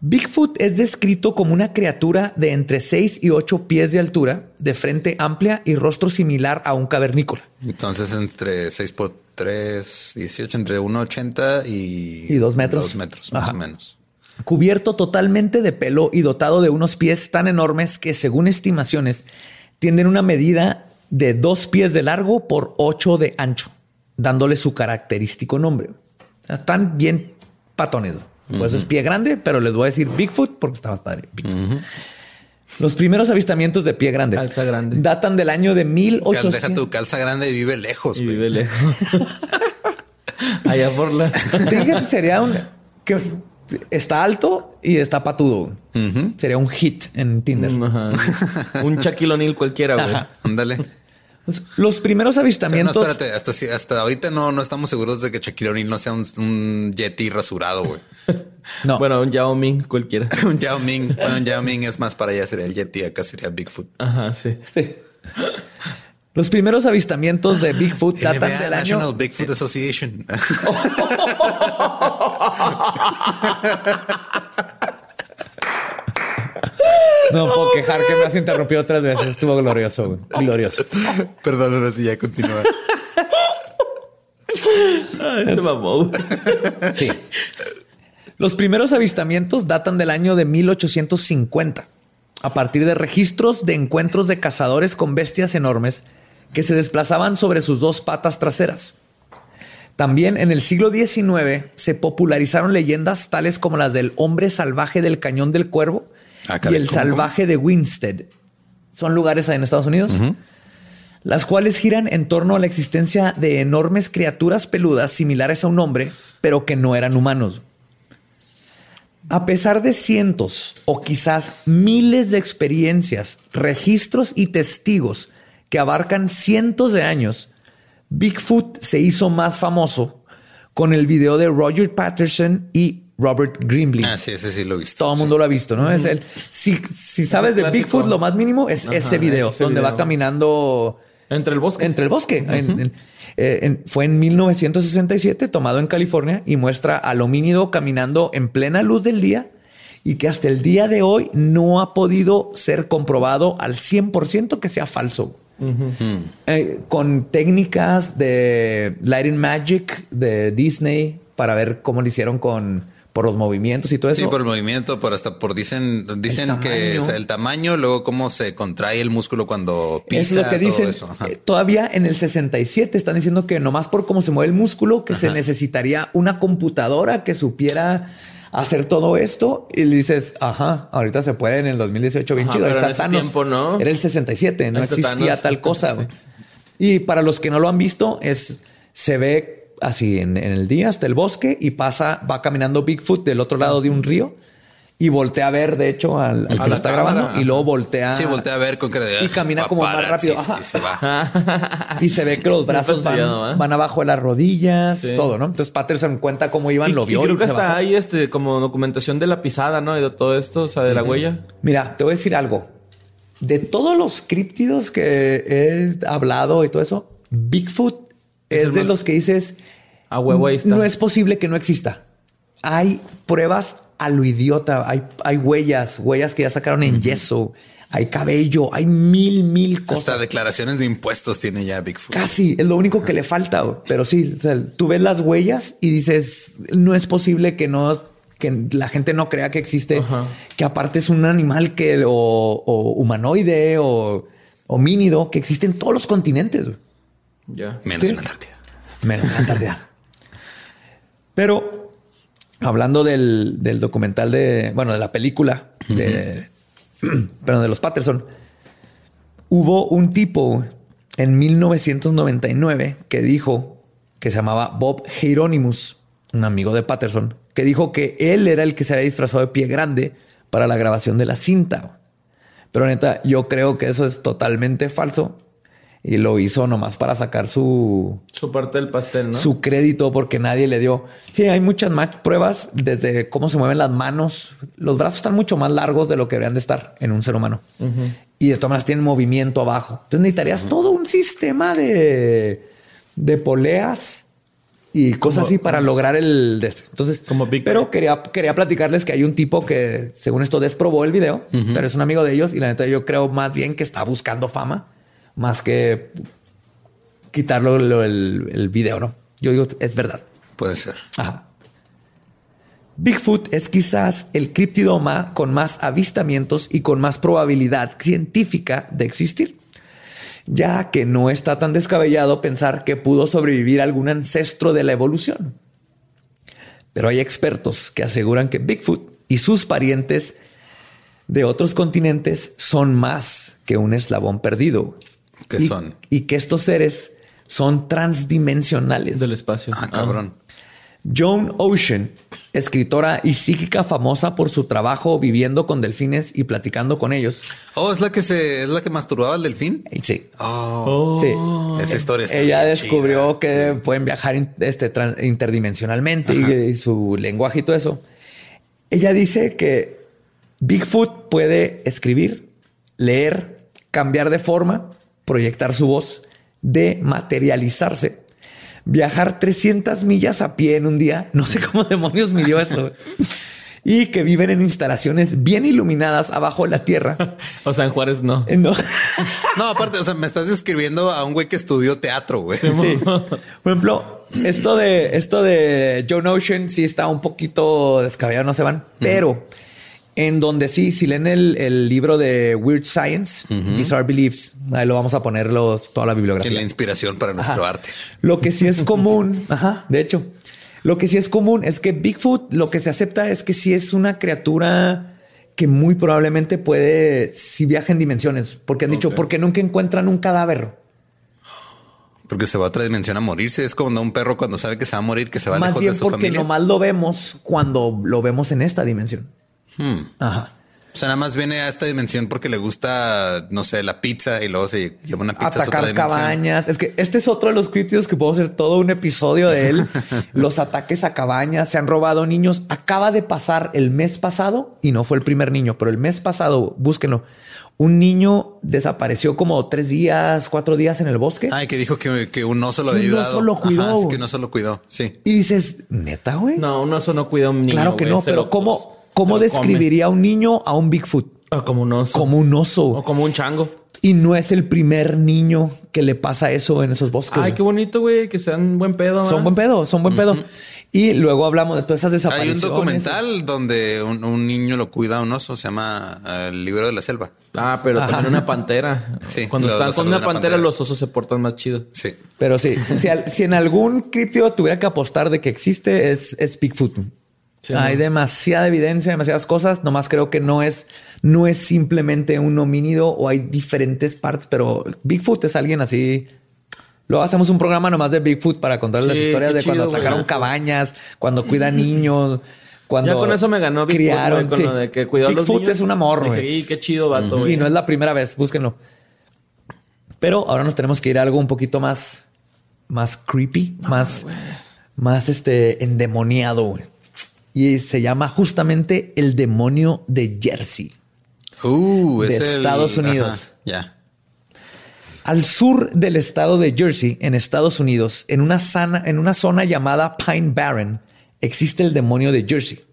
Bigfoot es descrito como una criatura de entre 6 y 8 pies de altura, de frente amplia y rostro similar a un cavernícola. Entonces, entre 6 por 3, 18, entre 1,80 y... Y dos metros. Dos metros, más Ajá. o menos. Cubierto totalmente de pelo y dotado de unos pies tan enormes que, según estimaciones, tienen una medida de 2 pies de largo por 8 de ancho, dándole su característico nombre. Están bien patones. Por eso es pie grande, pero les voy a decir Bigfoot porque está más padre. Bigfoot. Los primeros avistamientos de pie grande Calza grande. datan del año de Cal- 1800. Deja tu calza grande y vive lejos. Y güey. vive lejos. [LAUGHS] Allá por la... Fíjate, sería un que está alto y está patudo. Sería un hit en Tinder. Ajá. Un [LAUGHS] Shaquille O'Neal cualquiera, güey. Ándale. Pues, Los primeros Pero no, avistamientos. espérate, hasta, hasta ahorita no, no estamos seguros de que Shaquille O'Neal no sea un, un Yeti rasurado, güey. [LAUGHS] no, Bueno, un Yao Ming cualquiera. [LAUGHS] un Yao Ming. Bueno, un Yao Ming es más para allá sería el Yeti, acá sería Bigfoot. Ajá, sí. sí. Los primeros avistamientos de Bigfoot datan NBA, del National año. Bigfoot Association. No puedo quejar que me has interrumpido tres veces. Estuvo glorioso, güey. glorioso. Perdón, ahora sí ya continúa. Se mamó. güey. Sí. Los primeros avistamientos datan del año de 1850, a partir de registros de encuentros de cazadores con bestias enormes que se desplazaban sobre sus dos patas traseras. También en el siglo XIX se popularizaron leyendas tales como las del hombre salvaje del cañón del cuervo Ah, y el salvaje de Winstead. Son lugares ahí en Estados Unidos las cuales giran en torno a la existencia de enormes criaturas peludas similares a un hombre, pero que no eran humanos. A pesar de cientos o quizás miles de experiencias, registros y testigos que abarcan cientos de años, Bigfoot se hizo más famoso con el video de Roger Patterson y Robert Grimley. Ah, sí, ese sí lo he visto. Todo el mundo lo ha visto, ¿no? Es el. Si, si sabes de clásico. Bigfoot, lo más mínimo es Ajá, ese video es ese donde va caminando Entre el bosque. entre el bosque. En- en- eh, en- fue en 1967, tomado en California, y muestra al homínido caminando en plena luz del día y que hasta el día de hoy no ha podido ser comprobado al 100% que sea falso. Eh, con técnicas de Lighting Magic de Disney para ver cómo lo hicieron con por los movimientos y todo eso. Sí, por el movimiento, por hasta por dicen, dicen que tamaño. o sea, el tamaño, luego cómo se contrae el músculo cuando pisa. es lo que todo dicen. Eh, Todavía en el 67 están diciendo que nomás por cómo se mueve el músculo, que se necesitaría una computadora que supiera hacer todo esto. Y dices, ajá, ahorita se puede en el 2018, bien Ajá, chido. Pero está en ese Thanos. tiempo, ¿no? Era el 67, no existía Thanos. tal cosa. Sí. Y para los que no lo han visto, es se ve así en, en el día hasta el bosque y pasa, va caminando Bigfoot del otro lado de un río y voltea a ver, de hecho, al, al que lo está cámara. grabando y luego voltea. Sí, voltea a ver con de, Y camina como más rápido. sí, Ajá. se va. Y se ve que los [LAUGHS] brazos van, ¿eh? van abajo de las rodillas, Sí. todo, ¿no? Entonces Patterson cuenta cómo iban, Y, lo y vio. creo y que se hasta bajó. hay este como documentación de la pisada, ¿no? Y de todo esto, o sea, de la huella. Mira, te voy a decir algo. De todos los críptidos que he hablado y todo eso, Bigfoot es, de más- los que dices, A huevo ahí está. no es posible que no exista. Hay pruebas a lo idiota, hay, hay huellas, huellas que ya sacaron en yeso, hay cabello, hay mil, mil cosas. Hasta declaraciones de impuestos tiene ya Bigfoot. Casi, es lo único que le falta, pero sí, o sea, tú ves las huellas y dices, no es posible que no, que la gente no crea que existe, Ajá. que aparte es un animal que, o, o humanoide o homínido que existe en todos los continentes. Ya. Menos Sí. en la Antártida. menos en la Antártida. [LAUGHS] Pero hablando del, del documental de, bueno, de la película de, [CLEARS THROAT] perdón, de los Patterson, hubo un tipo en 1999 que dijo que se llamaba Bob Hieronymus, un amigo de Patterson, que dijo que él era el que se había disfrazado de pie grande para la grabación de la cinta. Pero neta, yo creo que eso es totalmente falso y lo hizo nomás para sacar su, Su parte del pastel, ¿no? su crédito porque nadie le dio. Sí, hay muchas más pruebas desde cómo se mueven las manos. Los brazos están mucho más largos de lo que deberían de estar en un ser humano. Y de todas maneras tienen movimiento abajo. Entonces necesitarías todo un sistema de, de poleas y cosas así para lograr el... Entonces, Como Big pero quería, quería platicarles que hay un tipo que según esto desprobó el video, pero es un amigo de ellos y la neta yo creo más bien que está buscando fama más que quitarlo lo- el, el video, ¿no? Yo digo, es verdad. Puede ser. Ajá. Bigfoot es quizás el críptido ma- con más avistamientos y con más probabilidad científica de existir, ya que no está tan descabellado pensar que pudo sobrevivir algún ancestro de la evolución. Pero hay expertos que aseguran que Bigfoot y sus parientes de otros continentes son más que un eslabón perdido. ¿Qué Y- son? Y que estos seres son transdimensionales. Del espacio. Ah, cabrón. Joan Ocean, escritora y psíquica famosa por su trabajo viviendo con delfines y platicando con ellos. Oh, es la que se, es la que masturbaba al delfín. Eh, Sí, Oh, Oh. sí. esa historia está Ella descubrió chida. que pueden viajar este, interdimensionalmente y, y su lenguaje y todo eso. Ella dice que Bigfoot puede escribir, leer, cambiar de forma, proyectar su voz, dematerializarse, viajar 300 millas a pie en un día. No sé cómo [LAUGHS] demonios midió eso. Y que viven en instalaciones bien iluminadas abajo de la tierra. [LAUGHS] O sea, en Juárez no. Eh, No. [LAUGHS] No, aparte, o sea, me estás describiendo a un güey que estudió teatro, güey. Sí. Por ejemplo, esto de esto de Joe Ocean sí está un poquito descabellado, no se van, pero en donde sí, si leen el, el libro de Weird Science, Bizarre Beliefs, ahí lo vamos a poner los- toda la bibliografía. la inspiración para nuestro arte. Lo que sí es [LAUGHS] común, ajá, de hecho, lo que sí es común es que Bigfoot lo que se acepta es que sí es una criatura que muy probablemente puede, si viaja en dimensiones, porque han dicho, porque nunca encuentran un cadáver. Porque se va a otra dimensión a morirse. Es como un perro cuando sabe que se va a morir, que se va Más lejos bien de su porque familia. nomás lo vemos cuando lo vemos en esta dimensión. Hmm. Ajá. O sea, nada más viene a esta dimensión porque le gusta, no sé, la pizza y luego se lleva una pizza a su otra Atacar dimensión. cabañas. Es que este es otro de los críptidos que podemos hacer todo un episodio de él. [LAUGHS] los ataques a cabañas, se han robado niños. Acaba de pasar el mes pasado y no fue el primer niño, pero el mes pasado, búsquenlo. Un niño desapareció como tres días, cuatro días en el bosque. Ay, que dijo que, que un oso lo había Un oso ayudado. lo cuidó, Ajá, que un oso lo cuidó. Sí. Y dices, neta, güey. No, un oso no cuida a un niño. claro que güey, no, pero lo- ¿cómo, come. describiría un niño a un Bigfoot? Ah, como un oso. Como un oso. O como un chango. Y no es el primer niño que le pasa eso en esos bosques. Ay, qué bonito, güey, que sean buen pedo. Son ¿verdad? buen pedo, son buen pedo. Y luego hablamos de todas esas Hay desapariciones. un documental donde un, un niño lo cuida a un oso. Se llama eh, El libro de la selva. Ah, pero Ajá. también una pantera. [LAUGHS] Sí, Cuando lo- están lo con una pantera, pantera. los osos se portan más chido. Sí. Pero sí, si, al- si en algún críptido tuviera que apostar de que existe, es, es Bigfoot. Sí, Hay ¿no? demasiada evidencia, demasiadas cosas. Nomás creo que no es, no es simplemente un homínido o hay diferentes partes, pero Bigfoot es alguien así Luego hacemos un programa nomás de Bigfoot para contar las historias de cuando güey. atacaron cabañas, cuando cuidan niños, cuando Ya con eso me ganó Bigfoot, criaron. güey, con sí. lo de que cuidó a los Bigfoot niños. es un amor, güey. "Y qué chido vato, güey". Y no es la primera vez, búsquenlo. Pero ahora nos tenemos que ir a algo un poquito más, más creepy, más, más este endemoniado, güey. Y se llama justamente el demonio de Jersey. Uh, De es el- Estados Unidos. Ya. Al sur del estado de Jersey, en Estados Unidos, en una, sana- en una zona llamada Pine Barren, existe el demonio de Jersey,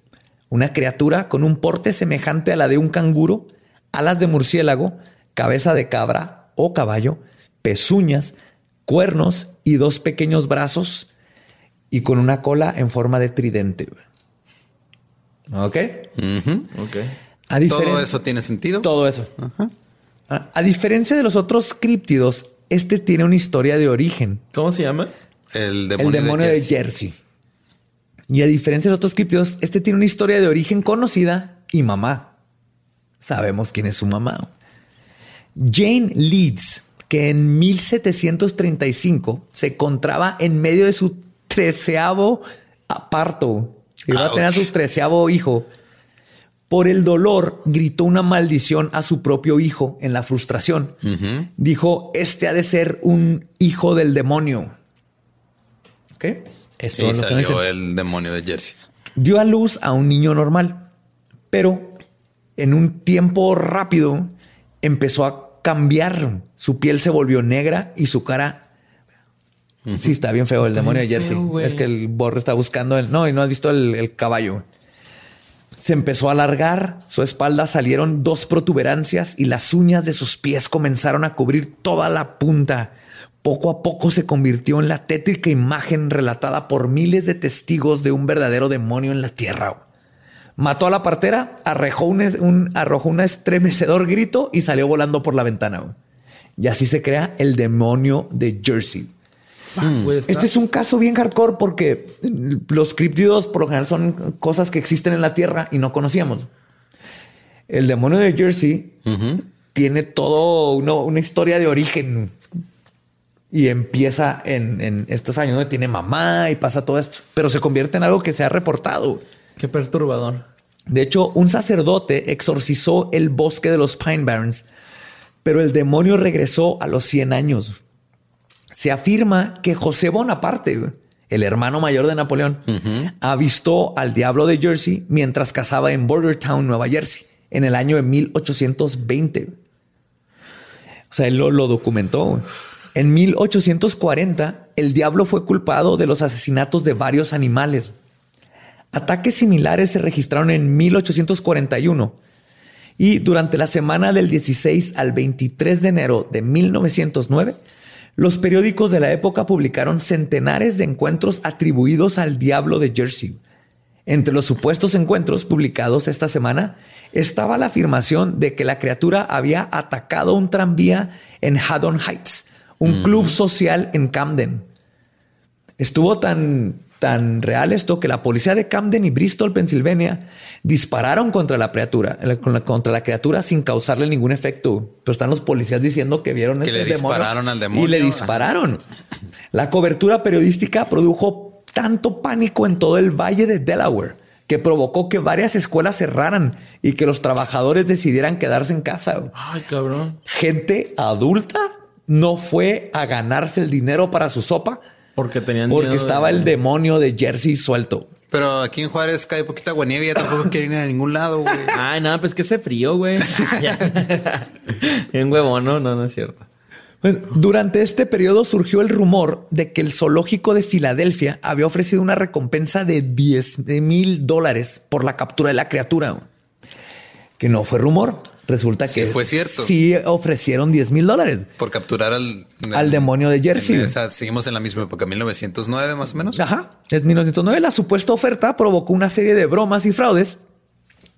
una criatura con un porte semejante a la de un canguro, alas de murciélago, cabeza de cabra o caballo, pezuñas, cuernos y dos pequeños brazos y con una cola en forma de tridente. ¿Ok? Ujú. Ok. A Todo eso tiene sentido. todo eso. A diferencia de los otros críptidos, este tiene una historia de origen. ¿Cómo se llama? El demonio, el demonio de Jersey. Jersey. Y a diferencia de los otros críptidos, este tiene una historia de origen conocida y mamá. Sabemos quién es su mamá. Jane Leeds, que en 1735 se encontraba en medio de su treceavo parto. Iba a tener a su Ouch. treceavo hijo. Por el dolor gritó una maldición a su propio hijo en la frustración. Dijo, este ha de ser un hijo del demonio. ¿Ok? Esto Y es lo que me salió el demonio de Jersey. Dio a luz a un niño normal, pero en un tiempo rápido empezó a cambiar. Su piel se volvió negra y su cara... Sí, está bien feo el demonio de Jersey. feo, es que el borre está buscando el... No, y no has visto el, el caballo. Se empezó a alargar, su espalda salieron dos protuberancias y las uñas de sus pies comenzaron a cubrir toda la punta. Poco a poco se convirtió en la tétrica imagen relatada por miles de testigos de un verdadero demonio en la tierra. Mató a la partera, arrojó un- arrojó un estremecedor grito y salió volando por la ventana. Y así se crea el demonio de Jersey. Está- Este es un caso bien hardcore porque los críptidos por lo general son cosas que existen en la Tierra y no conocíamos. El demonio de Jersey tiene todo uno- una historia de origen y empieza en, en estos años donde tiene mamá y pasa todo esto, pero se convierte en algo que se ha reportado. Qué perturbador. De hecho, un sacerdote exorcizó el bosque de los Pine Barrens, pero el demonio regresó a los 100 años. Se afirma que José Bonaparte, el hermano mayor de Napoleón, avistó al diablo de Jersey mientras cazaba en Bordertown, Nueva Jersey, en el año de 1820. O sea, él lo, lo documentó. En 1840, el diablo fue culpado de los asesinatos de varios animales. Ataques similares se registraron en 1841 y durante la semana del 16 al 23 de enero de 1909, los periódicos de la época publicaron centenares de encuentros atribuidos al diablo de Jersey. Entre los supuestos encuentros publicados esta semana estaba la afirmación de que la criatura había atacado un tranvía en Haddon Heights, un club social en Camden. Estuvo tan, tan real esto que la policía de Camden y Bristol, Pensilvania, dispararon contra la criatura, contra la criatura sin causarle ningún efecto. Pero están los policías diciendo que vieron Que este le demonio dispararon al y demonio. le dispararon. La cobertura periodística produjo tanto pánico en todo el valle de Delaware que provocó que varias escuelas cerraran y que los trabajadores decidieran quedarse en casa. Ay, cabrón. Gente adulta no fue a ganarse el dinero para su sopa Porque tenían porque miedo de- estaba el demonio de Jersey suelto. Pero aquí en Juárez cae poquita ya tampoco quieren ir a ningún lado, güey. [LAUGHS] Ay, no, pues que ese frío, güey. [LAUGHS] en huevón, no, no, no es cierto. Bueno, Durante este periodo surgió el rumor de que el zoológico de Filadelfia había ofrecido una recompensa de 10 mil dólares por la captura de la criatura. Que no fue rumor. Resulta Sí que fue cierto. Sí ofrecieron 10 mil dólares. Por capturar al... Al demonio de Jersey. O sea, seguimos en la misma época, 1909 más o menos. Ajá. En 1909 la supuesta oferta provocó una serie de bromas y fraudes,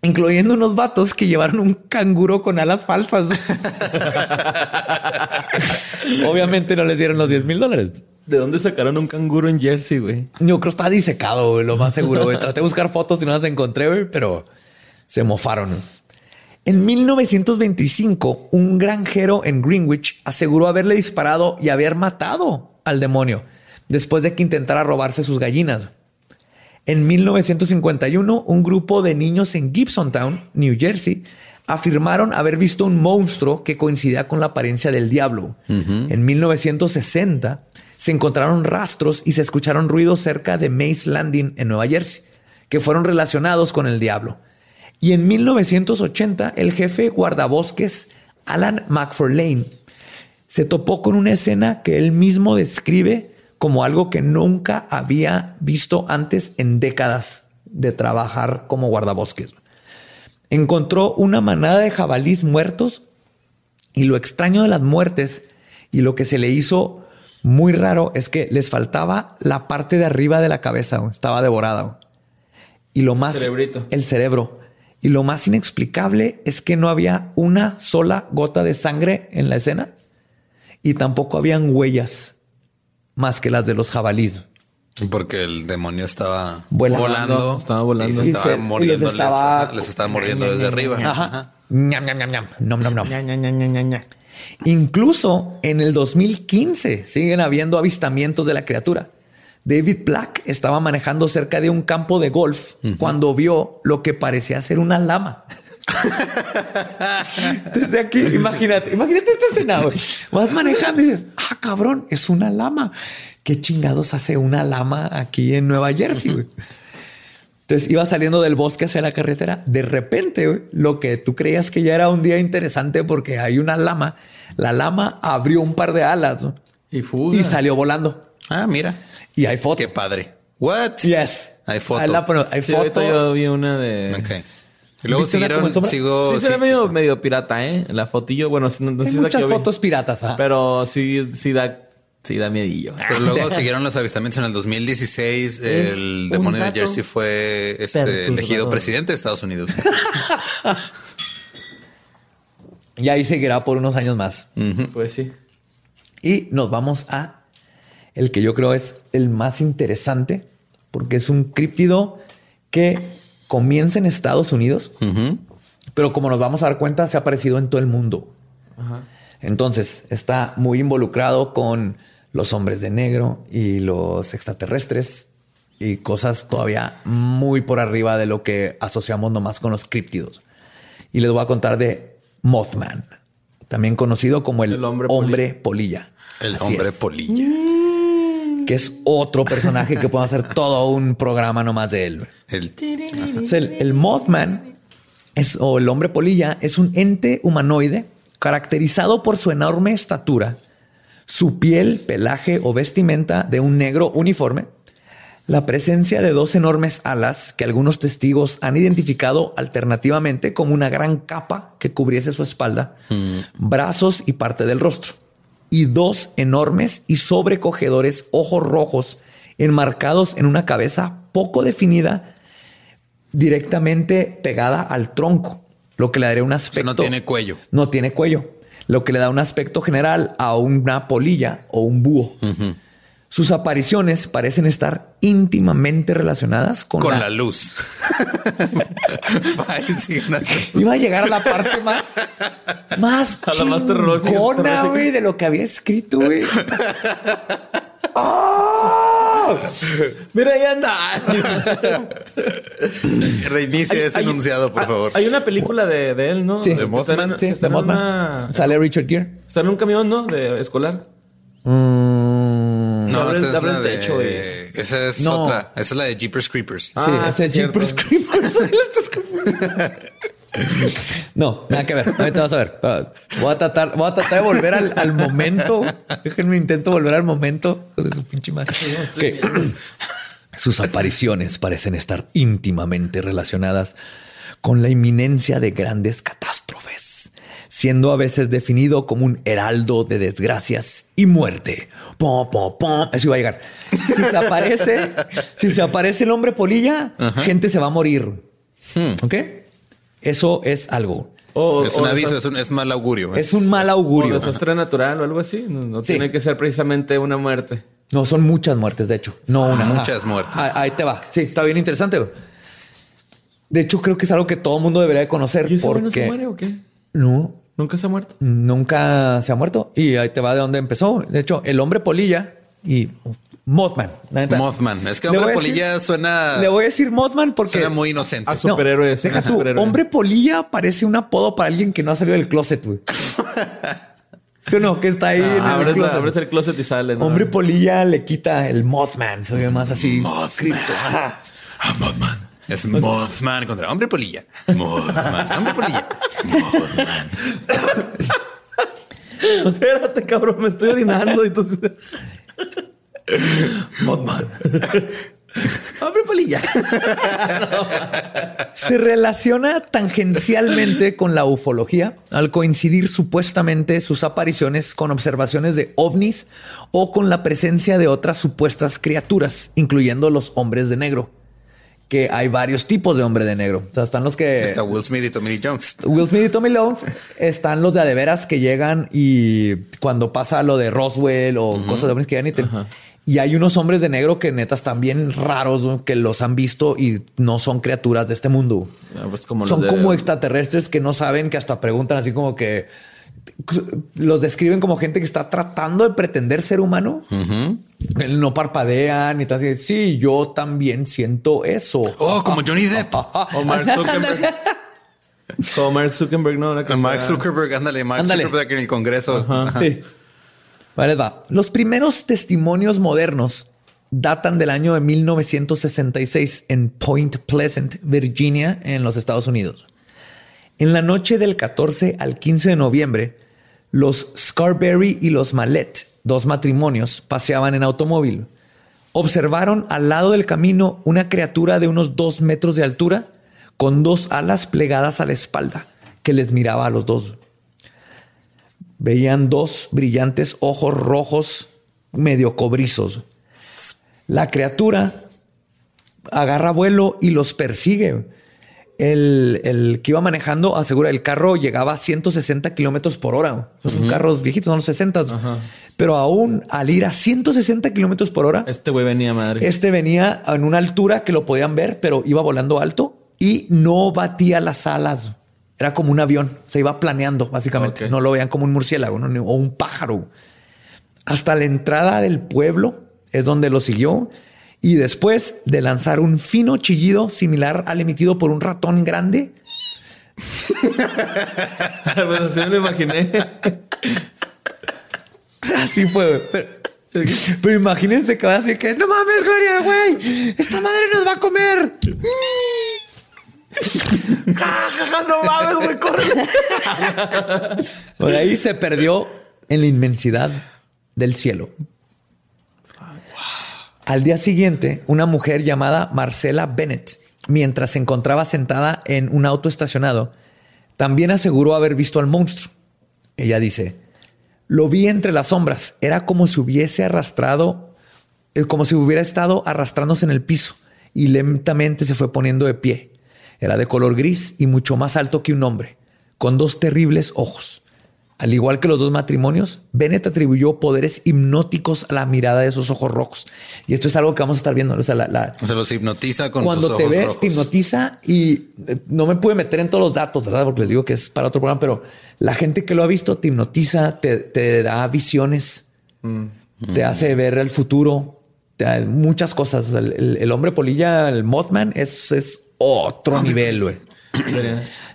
incluyendo unos vatos que llevaron un canguro con alas falsas. [LAUGHS] Obviamente no les dieron los 10 mil dólares. ¿De dónde sacaron un canguro en Jersey, güey? Yo creo que está disecado, güey, lo más seguro. güey. Traté de buscar fotos y no las encontré, güey, pero se mofaron. En 1925, un granjero en Greenwich aseguró haberle disparado y haber matado al demonio después de que intentara robarse sus gallinas. En 1951, un grupo de niños en Gibsontown, New Jersey, afirmaron haber visto un monstruo que coincidía con la apariencia del diablo. En 1960 se encontraron rastros y se escucharon ruidos cerca de Mace Landing en Nueva Jersey, que fueron relacionados con el diablo. Y en 1980 el jefe guardabosques Alan McFarlane se topó con una escena que él mismo describe como algo que nunca había visto antes en décadas de trabajar como guardabosques encontró una manada de jabalís muertos y lo extraño de las muertes y lo que se le hizo muy raro es que les faltaba la parte de arriba de la cabeza, estaba devorada. Y lo más... Cerebrito. El cerebro. Y lo más inexplicable es que no había una sola gota de sangre en la escena y tampoco habían huellas más que las de los jabalíes. Porque el demonio estaba Volando. volando. Estaba volando. Y se Y estaba y les estaba- Les, estaba mordiendo desde arriba. Ajá. Ñam, ñam, ñam. Nom, nom, nom. Incluso en el 2015 siguen habiendo avistamientos de la criatura. David Black estaba manejando cerca de un campo de golf cuando vio lo que parecía ser una lama. Desde aquí, imagínate, imagínate esta escena. güey. Vas manejando y dices, ah, cabrón, es una lama. ¿Qué chingados hace una lama aquí en Nueva Jersey? Entonces iba saliendo del bosque hacia la carretera. De repente, lo que tú creías que ya era un día interesante porque hay una lama, la lama abrió un par de alas ¿no? Y fuga. y salió volando. Ah, mira. Y hay foto. Qué padre. What? Yes. Hay foto. Ahí la hay Sí, foto. yo vi una de... Ok. Y luego ¿Viste una como siguieron, sigo. Sí, se ve sí. medio, medio pirata, ¿eh? La fotillo, bueno, no, Hay es muchas vi. fotos piratas. Pero sí, sí da, sí da miedillo. [LAUGHS] Pero luego siguieron los avistamientos en el 2016. El un demonio de Jersey fue este, elegido presidente de Estados Unidos. [LAUGHS] Y ahí seguirá por unos años más. Pues sí. Y nos vamos a el que yo creo es el más interesante, porque es un críptido que comienza en Estados Unidos, pero como nos vamos a dar cuenta, se ha aparecido en todo el mundo. Entonces, está muy involucrado con los hombres de negro y los extraterrestres y cosas todavía muy por arriba de lo que asociamos nomás con los críptidos. Y les voy a contar de Mothman, también conocido como el, El hombre hombre, polilla. El Así hombre es, polilla. Que es otro personaje que puedo hacer todo un programa nomás de él. El Mothman es, o el hombre polilla es un ente humanoide caracterizado por su enorme estatura, su piel, pelaje o vestimenta de un negro uniforme, la presencia de dos enormes alas que algunos testigos han identificado alternativamente como una gran capa que cubriese su espalda, brazos y parte del rostro, y dos enormes y sobrecogedores ojos rojos enmarcados en una cabeza poco definida directamente pegada al tronco, lo que le daría un o sea, aspecto. no tiene cuello. No tiene cuello, lo que le da un aspecto general a una polilla o un búho. Sus apariciones parecen estar íntimamente relacionadas con, Con la- la [LAUGHS] luz. Iba a llegar a la parte más, más A la más terrorífica. chingona, güey, de lo que había escrito, güey. ¡Ah! [LAUGHS] Mira, ahí anda. Reinicia Hay- ese hay- enunciado, por ah, favor. Hay una película de, de él, ¿no? Sí. ¿De Mothman? Sí, está de Mothman. una- Sale Richard Gere. Está en un camión, ¿no? De escolar. Mm, No, abre- esa es abre la el de... güey. Esa es No. otra. Esa es la de Jeepers Creepers. sí, Ah, sí, Jeepers cierto. Creepers. [LAUGHS] Estás confundiendo. No, nada que ver. Ahorita vas a ver. Voy a tratar, voy a tratar de volver al, al momento. Déjenme intento volver al momento de su pinche madre. [CLEARS THROAT] Sus apariciones parecen estar íntimamente relacionadas con la inminencia de grandes catástrofes, siendo a veces definido como un heraldo de desgracias y muerte. Pum, pum. Eso iba a llegar. Si se aparece, [LAUGHS] si se aparece el hombre polilla, gente se va a morir. ¿Ok? Eso es algo. O, es o un aviso, es un, es mal augurio. Es un mal o augurio. desastre natural o algo así. No, no Sí. tiene que ser precisamente una muerte. No, son muchas muertes, de hecho. No una. muchas muertes. Ah, Ahí te va. Sí, está bien interesante. De hecho, creo que es algo que todo el mundo debería de conocer. ¿Y ese porque no se muere o qué? No, ¿Nunca se ha muerto? nunca se ha muerto. Y ahí te va de dónde empezó. De hecho, el hombre polilla y Mothman. Mothman. Es que hombre decir- polilla suena, Le voy a decir Mothman porque suena muy inocente. A superhéroe. deja tú, superhéroe. hombre polilla parece un apodo para alguien que no ha salido del closet, güey. [LAUGHS] ¿Sí o no? Que está ahí en Ah, el abres, la- closet. abres el closet y sale. ¿no? Hombre polilla le quita el Mothman. Se oye más así. Mothman. Ah, Mothman. Es Mothman contra hombre polilla. Mothman. Hombre polilla. Mothman. [LAUGHS] Espérate, cabrón, me estoy orinando. Mothman. Hombre [LAUGHS] polilla. Se relaciona tangencialmente con la ufología al coincidir supuestamente sus apariciones con observaciones de ovnis o con la presencia de otras supuestas criaturas, incluyendo los hombres de negro. Que hay varios tipos de hombre de negro. O sea, están los que... Está Will Smith y Tommy Jones. Will Smith y Tommy Jones están los de a de veras que llegan y cuando pasa lo de Roswell o cosas de hombres que llegan y te- Y hay unos hombres de negro que neta están bien raros, ¿no? que los han visto y no son criaturas de este mundo. Ah, pues como son de- como extraterrestres que no saben, que hasta preguntan así como que los describen como gente que está tratando de pretender ser humano. No parpadean y tal. así, Sí, yo también siento eso. Oh, como Johnny Depp. [LAUGHS] O Mark Zuckerberg. [LAUGHS] Como Mark Zuckerberg, no. Mark Zuckerberg, ándale, Mark Ándale. Zuckerberg en el Congreso. Ajá. Sí. Vale, va. Los primeros testimonios modernos datan del año de 1966 en Point Pleasant, Virginia, en los Estados Unidos. En la noche del 14 al 15 de noviembre, los Scarberry y los Mallet, dos matrimonios, paseaban en automóvil. Observaron al lado del camino una criatura de unos dos metros de altura con dos alas plegadas a la espalda que les miraba a los dos. Veían dos brillantes ojos rojos medio cobrizos. La criatura agarra vuelo y los persigue. El, el que iba manejando asegura el carro llegaba a 160 kilómetros por hora. Son carros viejitos, son los 60. Pero aún al ir a 160 kilómetros por hora, Este güey venía madre. este venía en una altura que lo podían ver, pero iba volando alto y no batía las alas. Era como un avión, se iba planeando básicamente. No lo veían como un murciélago ¿no? o un pájaro. Hasta la entrada del pueblo es donde lo siguió y después de lanzar un fino chillido similar al emitido por un ratón grande, [LAUGHS] pues así me lo imaginé. así fue. güey. Pero, pero imagínense que va así que no mames, Gloria, güey, esta madre nos va a comer. [LAUGHS] no mames, güey, corre. [LAUGHS] Por ahí se perdió en la inmensidad del cielo. Al día siguiente, una mujer llamada Marcela Bennett, mientras se encontraba sentada en un auto estacionado, también aseguró haber visto al monstruo. Ella dice, lo vi entre las sombras, era como si hubiese arrastrado, eh, como si hubiera estado arrastrándose en el piso y lentamente se fue poniendo de pie. Era de color gris y mucho más alto que un hombre, con dos terribles ojos. Al igual que los dos matrimonios, Bennett atribuyó poderes hipnóticos a la mirada de esos ojos rojos. Y esto es algo que vamos a estar viendo. O sea, la- la, O sea, los hipnotiza con cuando sus te ojos ve, rojos. te hipnotiza y eh, no me pude meter en todos los datos, ¿verdad? Porque les digo que es para otro programa, pero la gente que lo ha visto te hipnotiza, te, te da visiones, te hace ver el futuro, te da muchas cosas. O sea, el, el- el hombre polilla, el Mothman, es, es otro nivel, güey.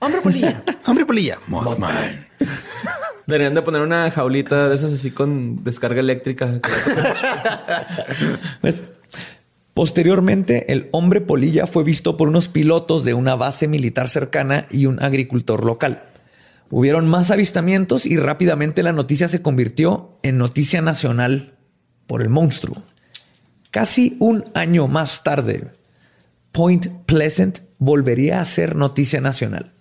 Hombre polilla. [LAUGHS] Hombre polilla. Mothman. [LAUGHS] Deberían de poner una jaulita de esas así con descarga eléctrica. [LAUGHS] Pues, posteriormente, el hombre polilla fue visto por unos pilotos de una base militar cercana y un agricultor local. Hubieron más avistamientos y rápidamente la noticia se convirtió en noticia nacional por el monstruo. Casi un año más tarde, Point Pleasant volvería a ser noticia nacional.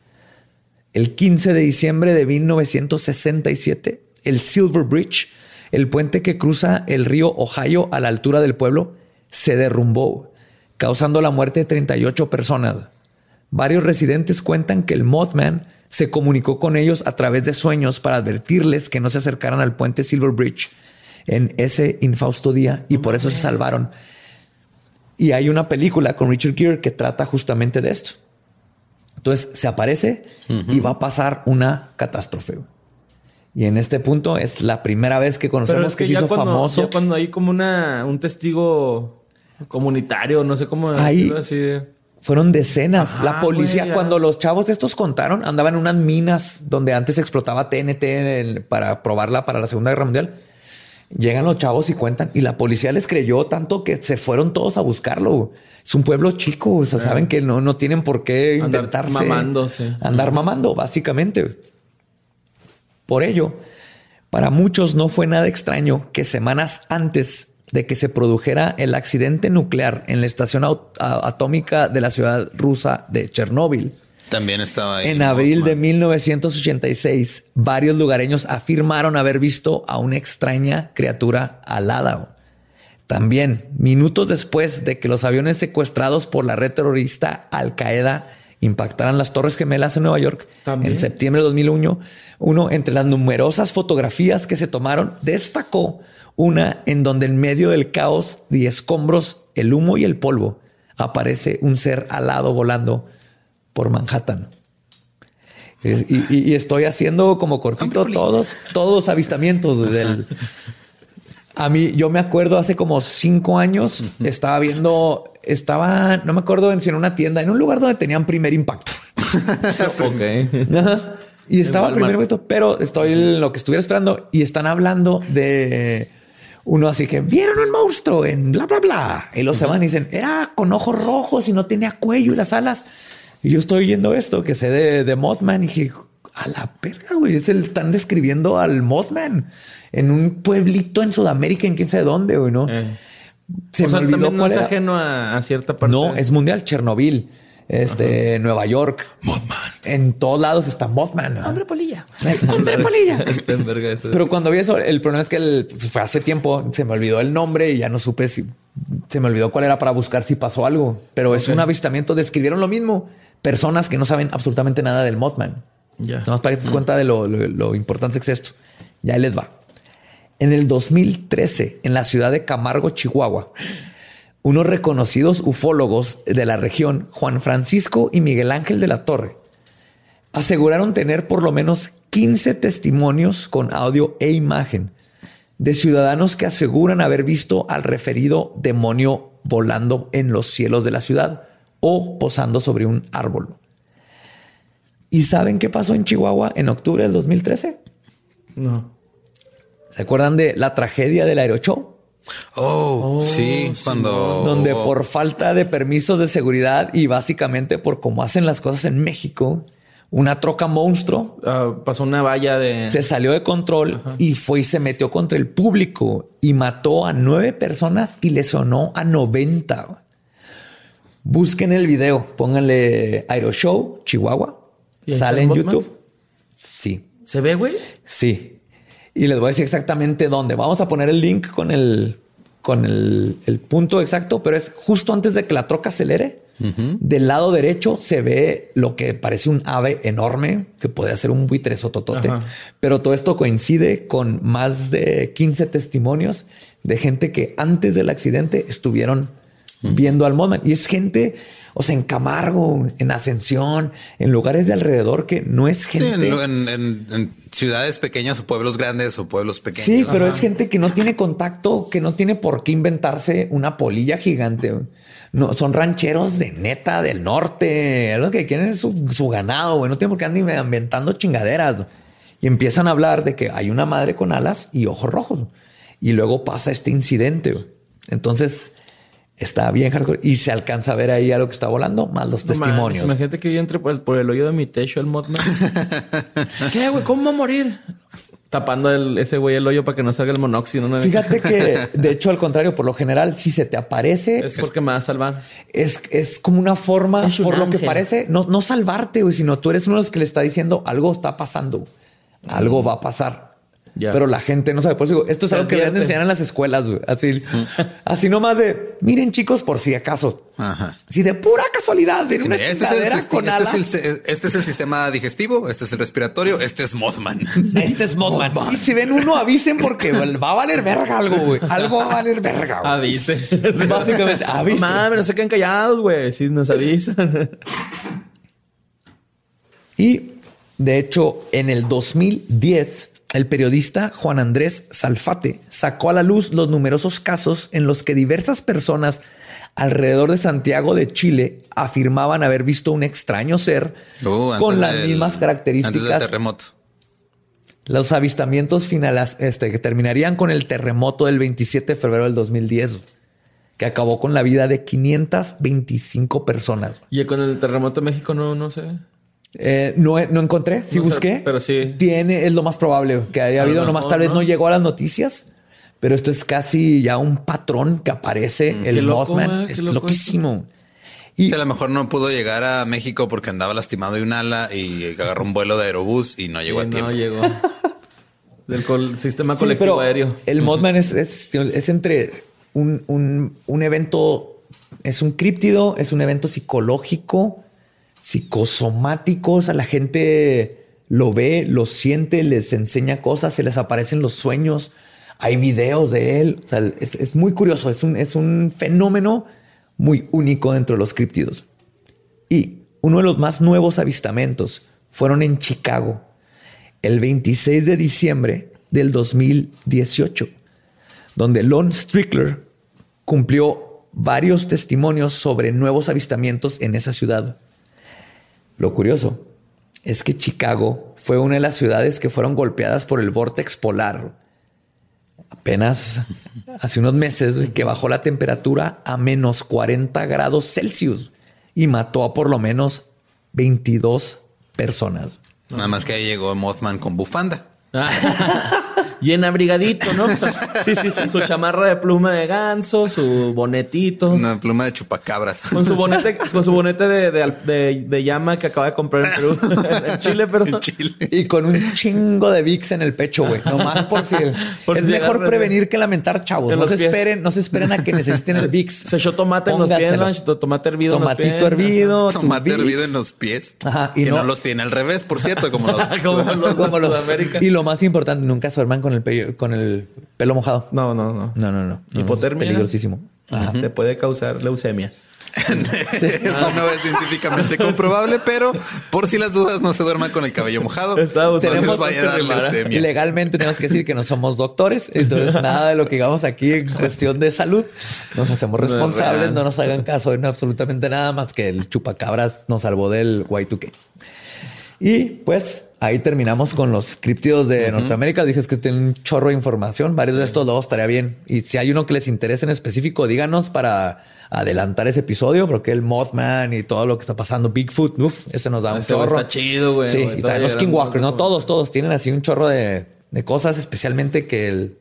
El 15 de diciembre de 1967, el Silver Bridge, el puente que cruza el río Ohio a la altura del pueblo, se derrumbó, causando la muerte de 38 personas. Varios residentes cuentan que el Mothman se comunicó con ellos a través de sueños para advertirles que no se acercaran al puente Silver Bridge en ese infausto día y por eso se salvaron. Y hay una película con Richard Gere que trata justamente de esto. Entonces se aparece y va a pasar una catástrofe. Y en este punto es la primera vez que Pero conocemos es que, que se hizo cuando, famoso. ya cuando hay como una, un testigo comunitario, no sé cómo Ahí- así. de- Fueron decenas. Ajá, la policía, cuando los chavos estos contaron, andaban en unas minas donde antes explotaba TNT para probarla para la Segunda Guerra Mundial. Llegan los chavos y cuentan, y la policía les creyó tanto que se fueron todos a buscarlo. Es un pueblo chico, o sea, saben que no, no tienen por qué Andar sí. andar mamando, básicamente. Por ello, para muchos no fue nada extraño que semanas antes de que se produjera el accidente nuclear en la estación atómica de la ciudad rusa de Chernóbil, También estaba ahí. en abril de Mothman. 1986, varios lugareños afirmaron haber visto a una extraña criatura alada. También, minutos después de que los aviones secuestrados por la red terrorista Al Qaeda impactaran las Torres Gemelas en Nueva York También. en septiembre de 2001, uno entre las numerosas fotografías que se tomaron destacó una en donde en medio del caos y escombros, el humo y el polvo aparece un ser alado volando por Manhattan. Es- Y, estoy haciendo como cortito todos, todos avistamientos del. A mí, yo me acuerdo hace como cinco años, estaba viendo, estaba, no me acuerdo en si en una tienda, en un lugar donde tenían primer impacto. [LAUGHS] Ok. Ajá. Y estaba primer impacto, pero estoy en lo que estuviera esperando y están hablando de uno así que vieron un monstruo en bla, bla, bla. Y los se van y dicen, era con ojos rojos y no tenía cuello y las alas. Y yo estoy oyendo esto que sé de, de Mothman y dije, a la verga, güey. Es el, están describiendo al Mothman en un pueblito en Sudamérica, en quién sabe dónde, güey, ¿no? Eh. Se o sea, me olvidó también no cuál es era. ajeno a, a cierta parte. No, es mundial. Chernobyl, este, Nueva York. Mothman. En todos lados está Mothman. ¿no? Hombre polilla. [LAUGHS] Hombre polilla. [LAUGHS] Pero cuando vi eso, el problema es que el- fue hace tiempo, se me olvidó el nombre y ya no supe si se me olvidó cuál era para buscar si pasó algo. Pero es Ok. un avistamiento, describieron lo mismo. Personas que no saben absolutamente nada del Mothman. Ya. Para que te des cuenta de lo, lo- lo importante que es esto. Ya ahí les va. En el 2013, en la ciudad de Camargo, Chihuahua, unos reconocidos ufólogos de la región, Juan Francisco y Miguel Ángel de la Torre, aseguraron tener por lo menos 15 testimonios con audio e imagen de ciudadanos que aseguran haber visto al referido demonio volando en los cielos de la ciudad o posando sobre un árbol. ¿Y saben qué pasó en Chihuahua en octubre del 2013? No. ¿Se acuerdan de la tragedia del aeroshow? Oh, sí, cuando. donde por falta de permisos de seguridad y básicamente por cómo hacen las cosas en México, una troca monstruo Ah, pasó una valla de. se salió de control y fue y se metió contra el público y mató a nueve personas y lesionó a 90. Busquen el video, pónganle Aeroshow, Chihuahua. ¿Y ahí Sale en? YouTube. Sí, ¿Se ve, güey? sí. Y les voy a decir exactamente dónde. Vamos a poner el link con el, con el, el punto exacto, pero es justo antes de que la troca acelere. Del lado derecho se ve lo que parece un ave enorme, que podría ser un buitre sototote. Ajá. Pero todo esto coincide con más de 15 testimonios de gente que antes del accidente estuvieron viendo al Mothman. Y es gente, o sea, en Camargo, en Ascensión, en lugares de alrededor que no es gente. en, en- en- en ciudades pequeñas o pueblos grandes o pueblos pequeños. Sí, pero es gente que no tiene contacto, que no tiene por qué inventarse una polilla gigante. No, son rancheros de neta del norte. Lo que quieren es su, su ganado, güey. No tienen por qué andar inventando chingaderas. Y empiezan a hablar de que hay una madre con alas y ojos rojos. Y luego pasa este incidente. Entonces está bien hardcore y se alcanza a ver ahí a lo que está volando, más los No testimonios. imagínate que yo entre por el, por el hoyo de mi techo el Mothman. [LAUGHS] ¿Qué, güey? ¿Cómo morir? Tapando el, ese güey el hoyo para que no salga el monóxido. ¿no? Fíjate que, de hecho, al contrario, por lo general, si se te aparece, Es porque me va a salvar. es, es como una forma, Es un por lo que parece, no, no salvarte, güey, sino tú eres uno de los que le está diciendo algo está pasando, algo va a pasar. Pero la gente no sabe. Por eso digo, esto es algo que deben de enseñar en las escuelas, güey. Así, así nomás de miren, chicos, por si acaso. Ajá. Si de pura casualidad Sí, una este, es el, con este alas. es el- este es el sistema digestivo, este es el respiratorio, este es Mothman. Este es Mothman. Y si ven uno, avisen porque va a valer verga algo, güey. Algo va a valer verga. güey. Avise. Básicamente, avisen. mames, no se queden callados, güey. Si nos avisan. Y de hecho, en el 2010, el periodista Juan Andrés Salfate sacó a la luz los numerosos casos en los que diversas personas alrededor de Santiago de Chile afirmaban haber visto un extraño ser Uh, con las del- mismas Antes del características. terremoto. Los avistamientos finales este, que terminarían con el terremoto del 27 de febrero del 2010, que acabó con la vida de 525 personas. Y con el terremoto de México no, no sé. Eh, no, no encontré, sí No sé, busqué. pero sí. Tiene, es lo más probable que haya habido, nomás mejor, tal vez no. ¿no? llegó a las noticias, pero esto es casi ya un patrón que aparece. Qué el loco, Mothman eh, qué es loco loquísimo. Y a lo mejor no pudo llegar a México porque andaba lastimado de un ala y agarró un vuelo de aerobús y no llegó Sí, a tiempo. no llegó. Del col- sistema Sí, colectivo pero aéreo. El Mothman es, es, es entre un, un- un evento, es un críptido, es un evento psicológico, psicosomático. O sea, la gente lo ve, lo siente, les enseña cosas, se les aparecen los sueños. Hay videos de él. Es muy curioso. Es un, es un fenómeno muy único dentro de los críptidos. Y uno de los más nuevos avistamientos fueron en Chicago el 26 de diciembre del 2018, donde Lon Strickler cumplió varios testimonios sobre nuevos avistamientos en esa ciudad. Lo curioso es que Chicago fue una de las ciudades que fueron golpeadas por el vórtex polar. Apenas [LAUGHS] hace unos meses que bajó la temperatura a menos 40 grados Celsius y mató a por lo menos 22 personas. Nada más que ahí llegó Mothman con bufanda. [LAUGHS] Bien abrigadito, ¿no? Sí, sí, sí. Su chamarra de pluma de ganso, su bonetito. Una pluma de chupacabras. Con su bonete, [LAUGHS] con su bonete de, de, de- de llama que acaba de comprar en Perú. [LAUGHS] [LAUGHS] en Chile, perdón. En Chile. Y con un chingo de VIX en el pecho, güey. Nomás por si... Por es si mejor prevenir que lamentar, chavos. No se pies. esperen, no se esperen a que necesiten el VIX. Se echó tomate en los pies. ¿no? Tomate hervido en los Tomatito pies. hervido. Tomate hervido en los pies. Ajá, y que no... no- los tiene al revés, por cierto, como los. Como los de Como los- Sudamérica. Y lo más importante, nunca se duerman con el, pello- con el pelo mojado. No, no, no. No, no, no. no. Hipotermia. Es peligrosísimo. Ajá. Te puede causar leucemia. [LAUGHS] Eso no es científicamente comprobable, pero por si las dudas no se duerman con el cabello mojado. No les antes vaya a dar. Legalmente tenemos que decir que no somos doctores, entonces nada de lo que digamos aquí en cuestión de salud nos hacemos No es responsables, real. no nos hagan caso en absolutamente nada más que el chupacabras nos salvó del Y2K. Y pues ahí terminamos con los criptidos de Norteamérica. Dije es que tienen un chorro de información. Varios de estos luego estaría bien. Y si hay uno que les interese en específico, díganos para adelantar ese episodio, porque el Mothman y todo lo que está pasando, Bigfoot, uf, ese nos da un Ese chorro. está chido, güey. Sí, Güey, y también los Skinwalker, no todos, todos tienen así un chorro de, de cosas, especialmente que el,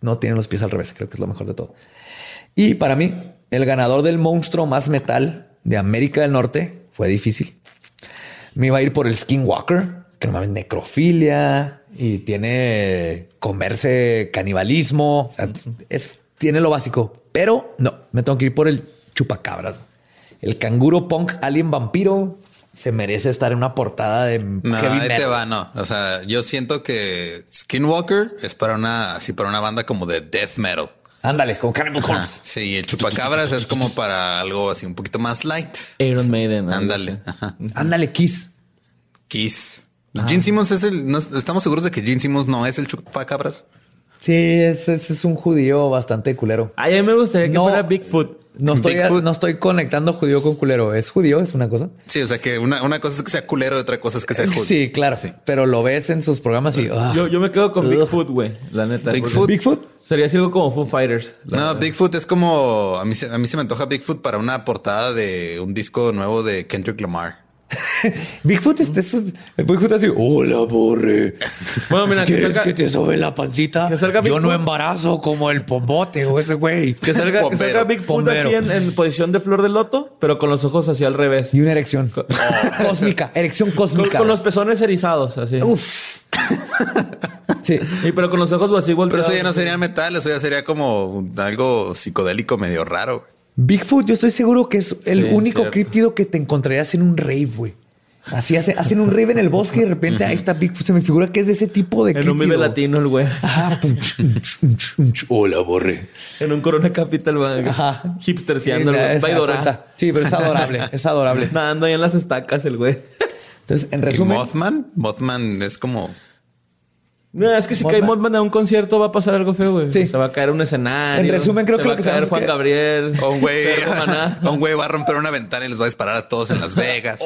no tienen los pies al revés. Creo que es lo mejor de todo. Y para mí, el ganador del monstruo más metal de América del Norte fue difícil. Me iba a ir por el Skinwalker, que normalmente necrofilia y tiene comerse canibalismo. O sea, es, tiene lo básico, pero no, me tengo que ir por el chupacabras. El canguro punk alien vampiro se merece estar en una portada de No, ahí te va, no. O sea, yo siento que Skinwalker es para una, así para una banda como de death metal. Ándale, como Cannibal Ajá. Corpse. Sí, el chupacabras es como para algo así un poquito más light. Iron Maiden. Ándale. Ajá. Ándale, Kiss. Kiss. Gene Simmons es el. no- estamos seguros de que Gene Simmons no es el chupacabras. Sí, ese ese es un judío bastante culero. Ay, a mí me gustaría que No. fuera Bigfoot. No estoy, Bigfoot. no estoy conectando judío con culero. ¿Es judío? ¿Es una cosa? Sí, o sea que una, una cosa es que sea culero y otra cosa es que sea judío. Sí, claro. Pero lo ves en sus programas y... ah. Yo, yo me quedo con. Bigfoot, güey. La neta. Bigfoot. ¿Bigfoot? Sería así algo como Foo Fighters. No, verdad. Bigfoot es como a mí, se- a mí se me antoja Bigfoot para una portada de un disco nuevo de Kendrick Lamar. [LAUGHS] Bigfoot es, es un- Bigfoot así... Hola, borre. Bueno, mira, que ¿Quieres salga, que te sobe la pancita? que salga Yo no embarazo como el pombote o ese güey. que salga, que salga. Bigfoot Bombero. así en, en posición de flor de loto, pero con los ojos hacia al revés. Y una erección. [LAUGHS] cósmica. Erección Con, cósmica. con los pezones erizados, así. Uf. sí. Y pero con los ojos así Pero volteados. eso ya no sería metal, eso ya sería como algo psicodélico medio raro. Bigfoot, yo estoy seguro que es el Sí, único cierto. críptido que te encontrarías en un rave, güey. Así hace- hacen un rave en el bosque y de repente ahí está Bigfoot. Se me figura que es de ese tipo de En un vive latino el güey. Ajá. Hola, borre. En un Corona Capital, güey. Ajá. Hipsterseando el Sí, güey. se da Vaidora. cuenta. Sí, pero es adorable. Es adorable. [LAUGHS] Nadando ahí en las estacas el güey. Entonces, en ¿Y resumen, Mothman? Mothman es como No, es que si Mothman. cae Mothman a un concierto va a pasar algo feo, güey. Sí. Se va a caer un escenario. En resumen, creo se que va lo que a caer Juan que- Gabriel. O un güey, [LAUGHS] un güey va a romper una ventana y les va a disparar a todos en Las Vegas.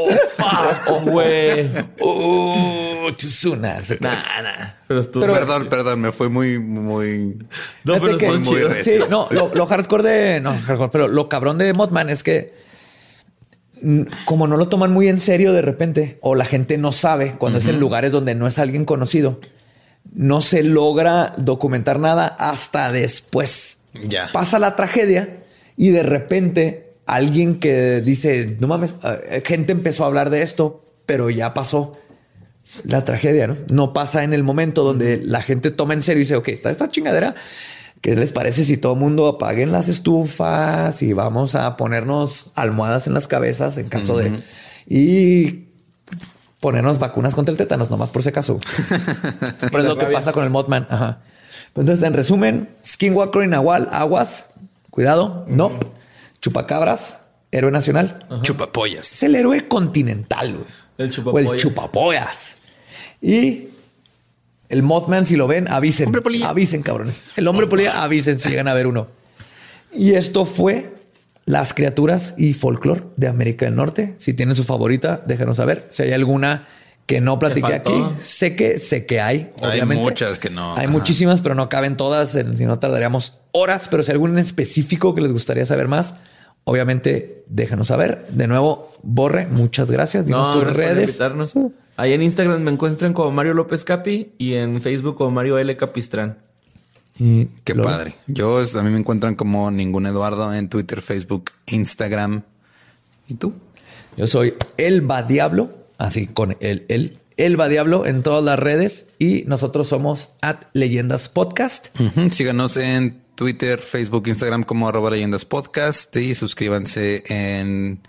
Oh, güey. Uh, too soon. Nah. Pero estuvo. Pero- perdón, perdón, me fue muy, muy. no, pero que- muy chido. recio. Sí, no, lo, lo hardcore de. No, hardcore, pero lo cabrón de Mothman es que. Como no lo toman muy en serio de repente, o la gente no sabe cuando es en lugares donde no es alguien conocido, no se logra documentar nada hasta después. Ya. Pasa la tragedia y de repente alguien que dice, no mames, eh, gente empezó a hablar de esto, pero ya pasó la tragedia, ¿no? No pasa en el momento donde la gente toma en serio y dice, ok, está esta chingadera. ¿Qué les parece si todo el mundo apaguen las estufas y vamos a ponernos almohadas en las cabezas en caso de... Y ponernos vacunas contra el tétanos, nomás por si acaso. [LAUGHS] Pero es lo que pasa con el Mothman. Ajá. Entonces, en resumen, Skinwalker y Nahual, aguas, cuidado, no. Chupacabras, héroe nacional. Chupapollas. Es el héroe continental, güey. El O el chupapollas. chupapollas. Y el Mothman, si lo ven, avisen. Hombre polilla. Avisen, cabrones. El hombre polilla, avisen si llegan a ver uno. Y esto fue las criaturas y folclore de América del Norte. Si tienen su favorita, déjenos saber. Si hay alguna que no platiqué aquí, sé que sé que hay. Hay Obviamente. muchas que no. Hay Ajá. muchísimas, pero no caben todas. si no tardaríamos horas. Pero si hay alguna en específico que les gustaría saber más, obviamente déjanos saber. De nuevo, Borre, muchas gracias. Dinos No, tus redes. invitarnos. Ahí en Instagram me encuentran como Mario López Capi y en Facebook como Mario L. Capistrán. Y Qué padre. Yo, a mí me encuentran como ningún Eduardo en Twitter, Facebook, Instagram. ¿Y tú? Yo soy Elba Diablo, así con el, el Elba Diablo en todas las redes y nosotros somos at Leyendas Podcast. Síganos en Twitter, Facebook, Instagram como arroba leyendas podcast y suscríbanse en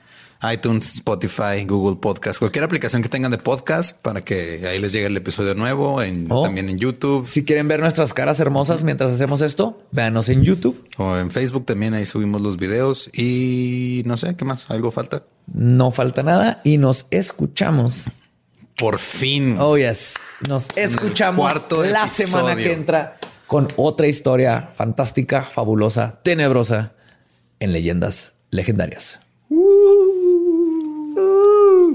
iTunes, Spotify, Google Podcast, cualquier aplicación que tengan de podcast para que ahí les llegue el episodio nuevo, en, Oh. también en YouTube Si quieren ver nuestras caras hermosas mientras hacemos esto, véanos en YouTube. o en Facebook también ahí subimos los videos y no sé qué más, algo falta. No falta nada y nos escuchamos. Por fin. Oh, yes. Nos escuchamos cuarto la episodio. semana que entra con otra historia fantástica, fabulosa, tenebrosa en leyendas legendarias. Uh,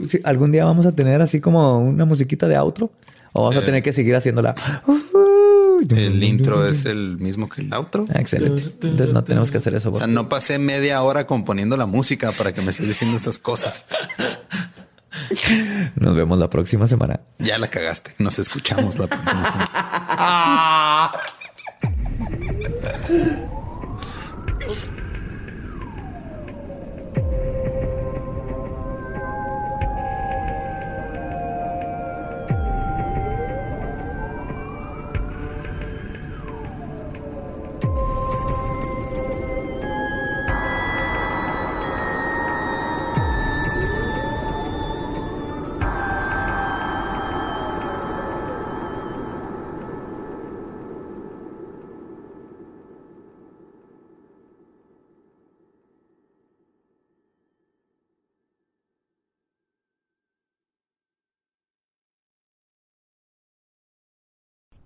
sí, ¿Algún día vamos a tener así como una musiquita de outro? ¿O vamos a Eh. tener que seguir haciéndola? El intro es el mismo que el outro. Ah, Excelente. Entonces no tenemos que hacer eso. O sea, no pasé media hora componiendo la música para que me estés diciendo estas cosas. Nos vemos la próxima semana. Ya la cagaste. Nos escuchamos la próxima semana. [LAUGHS]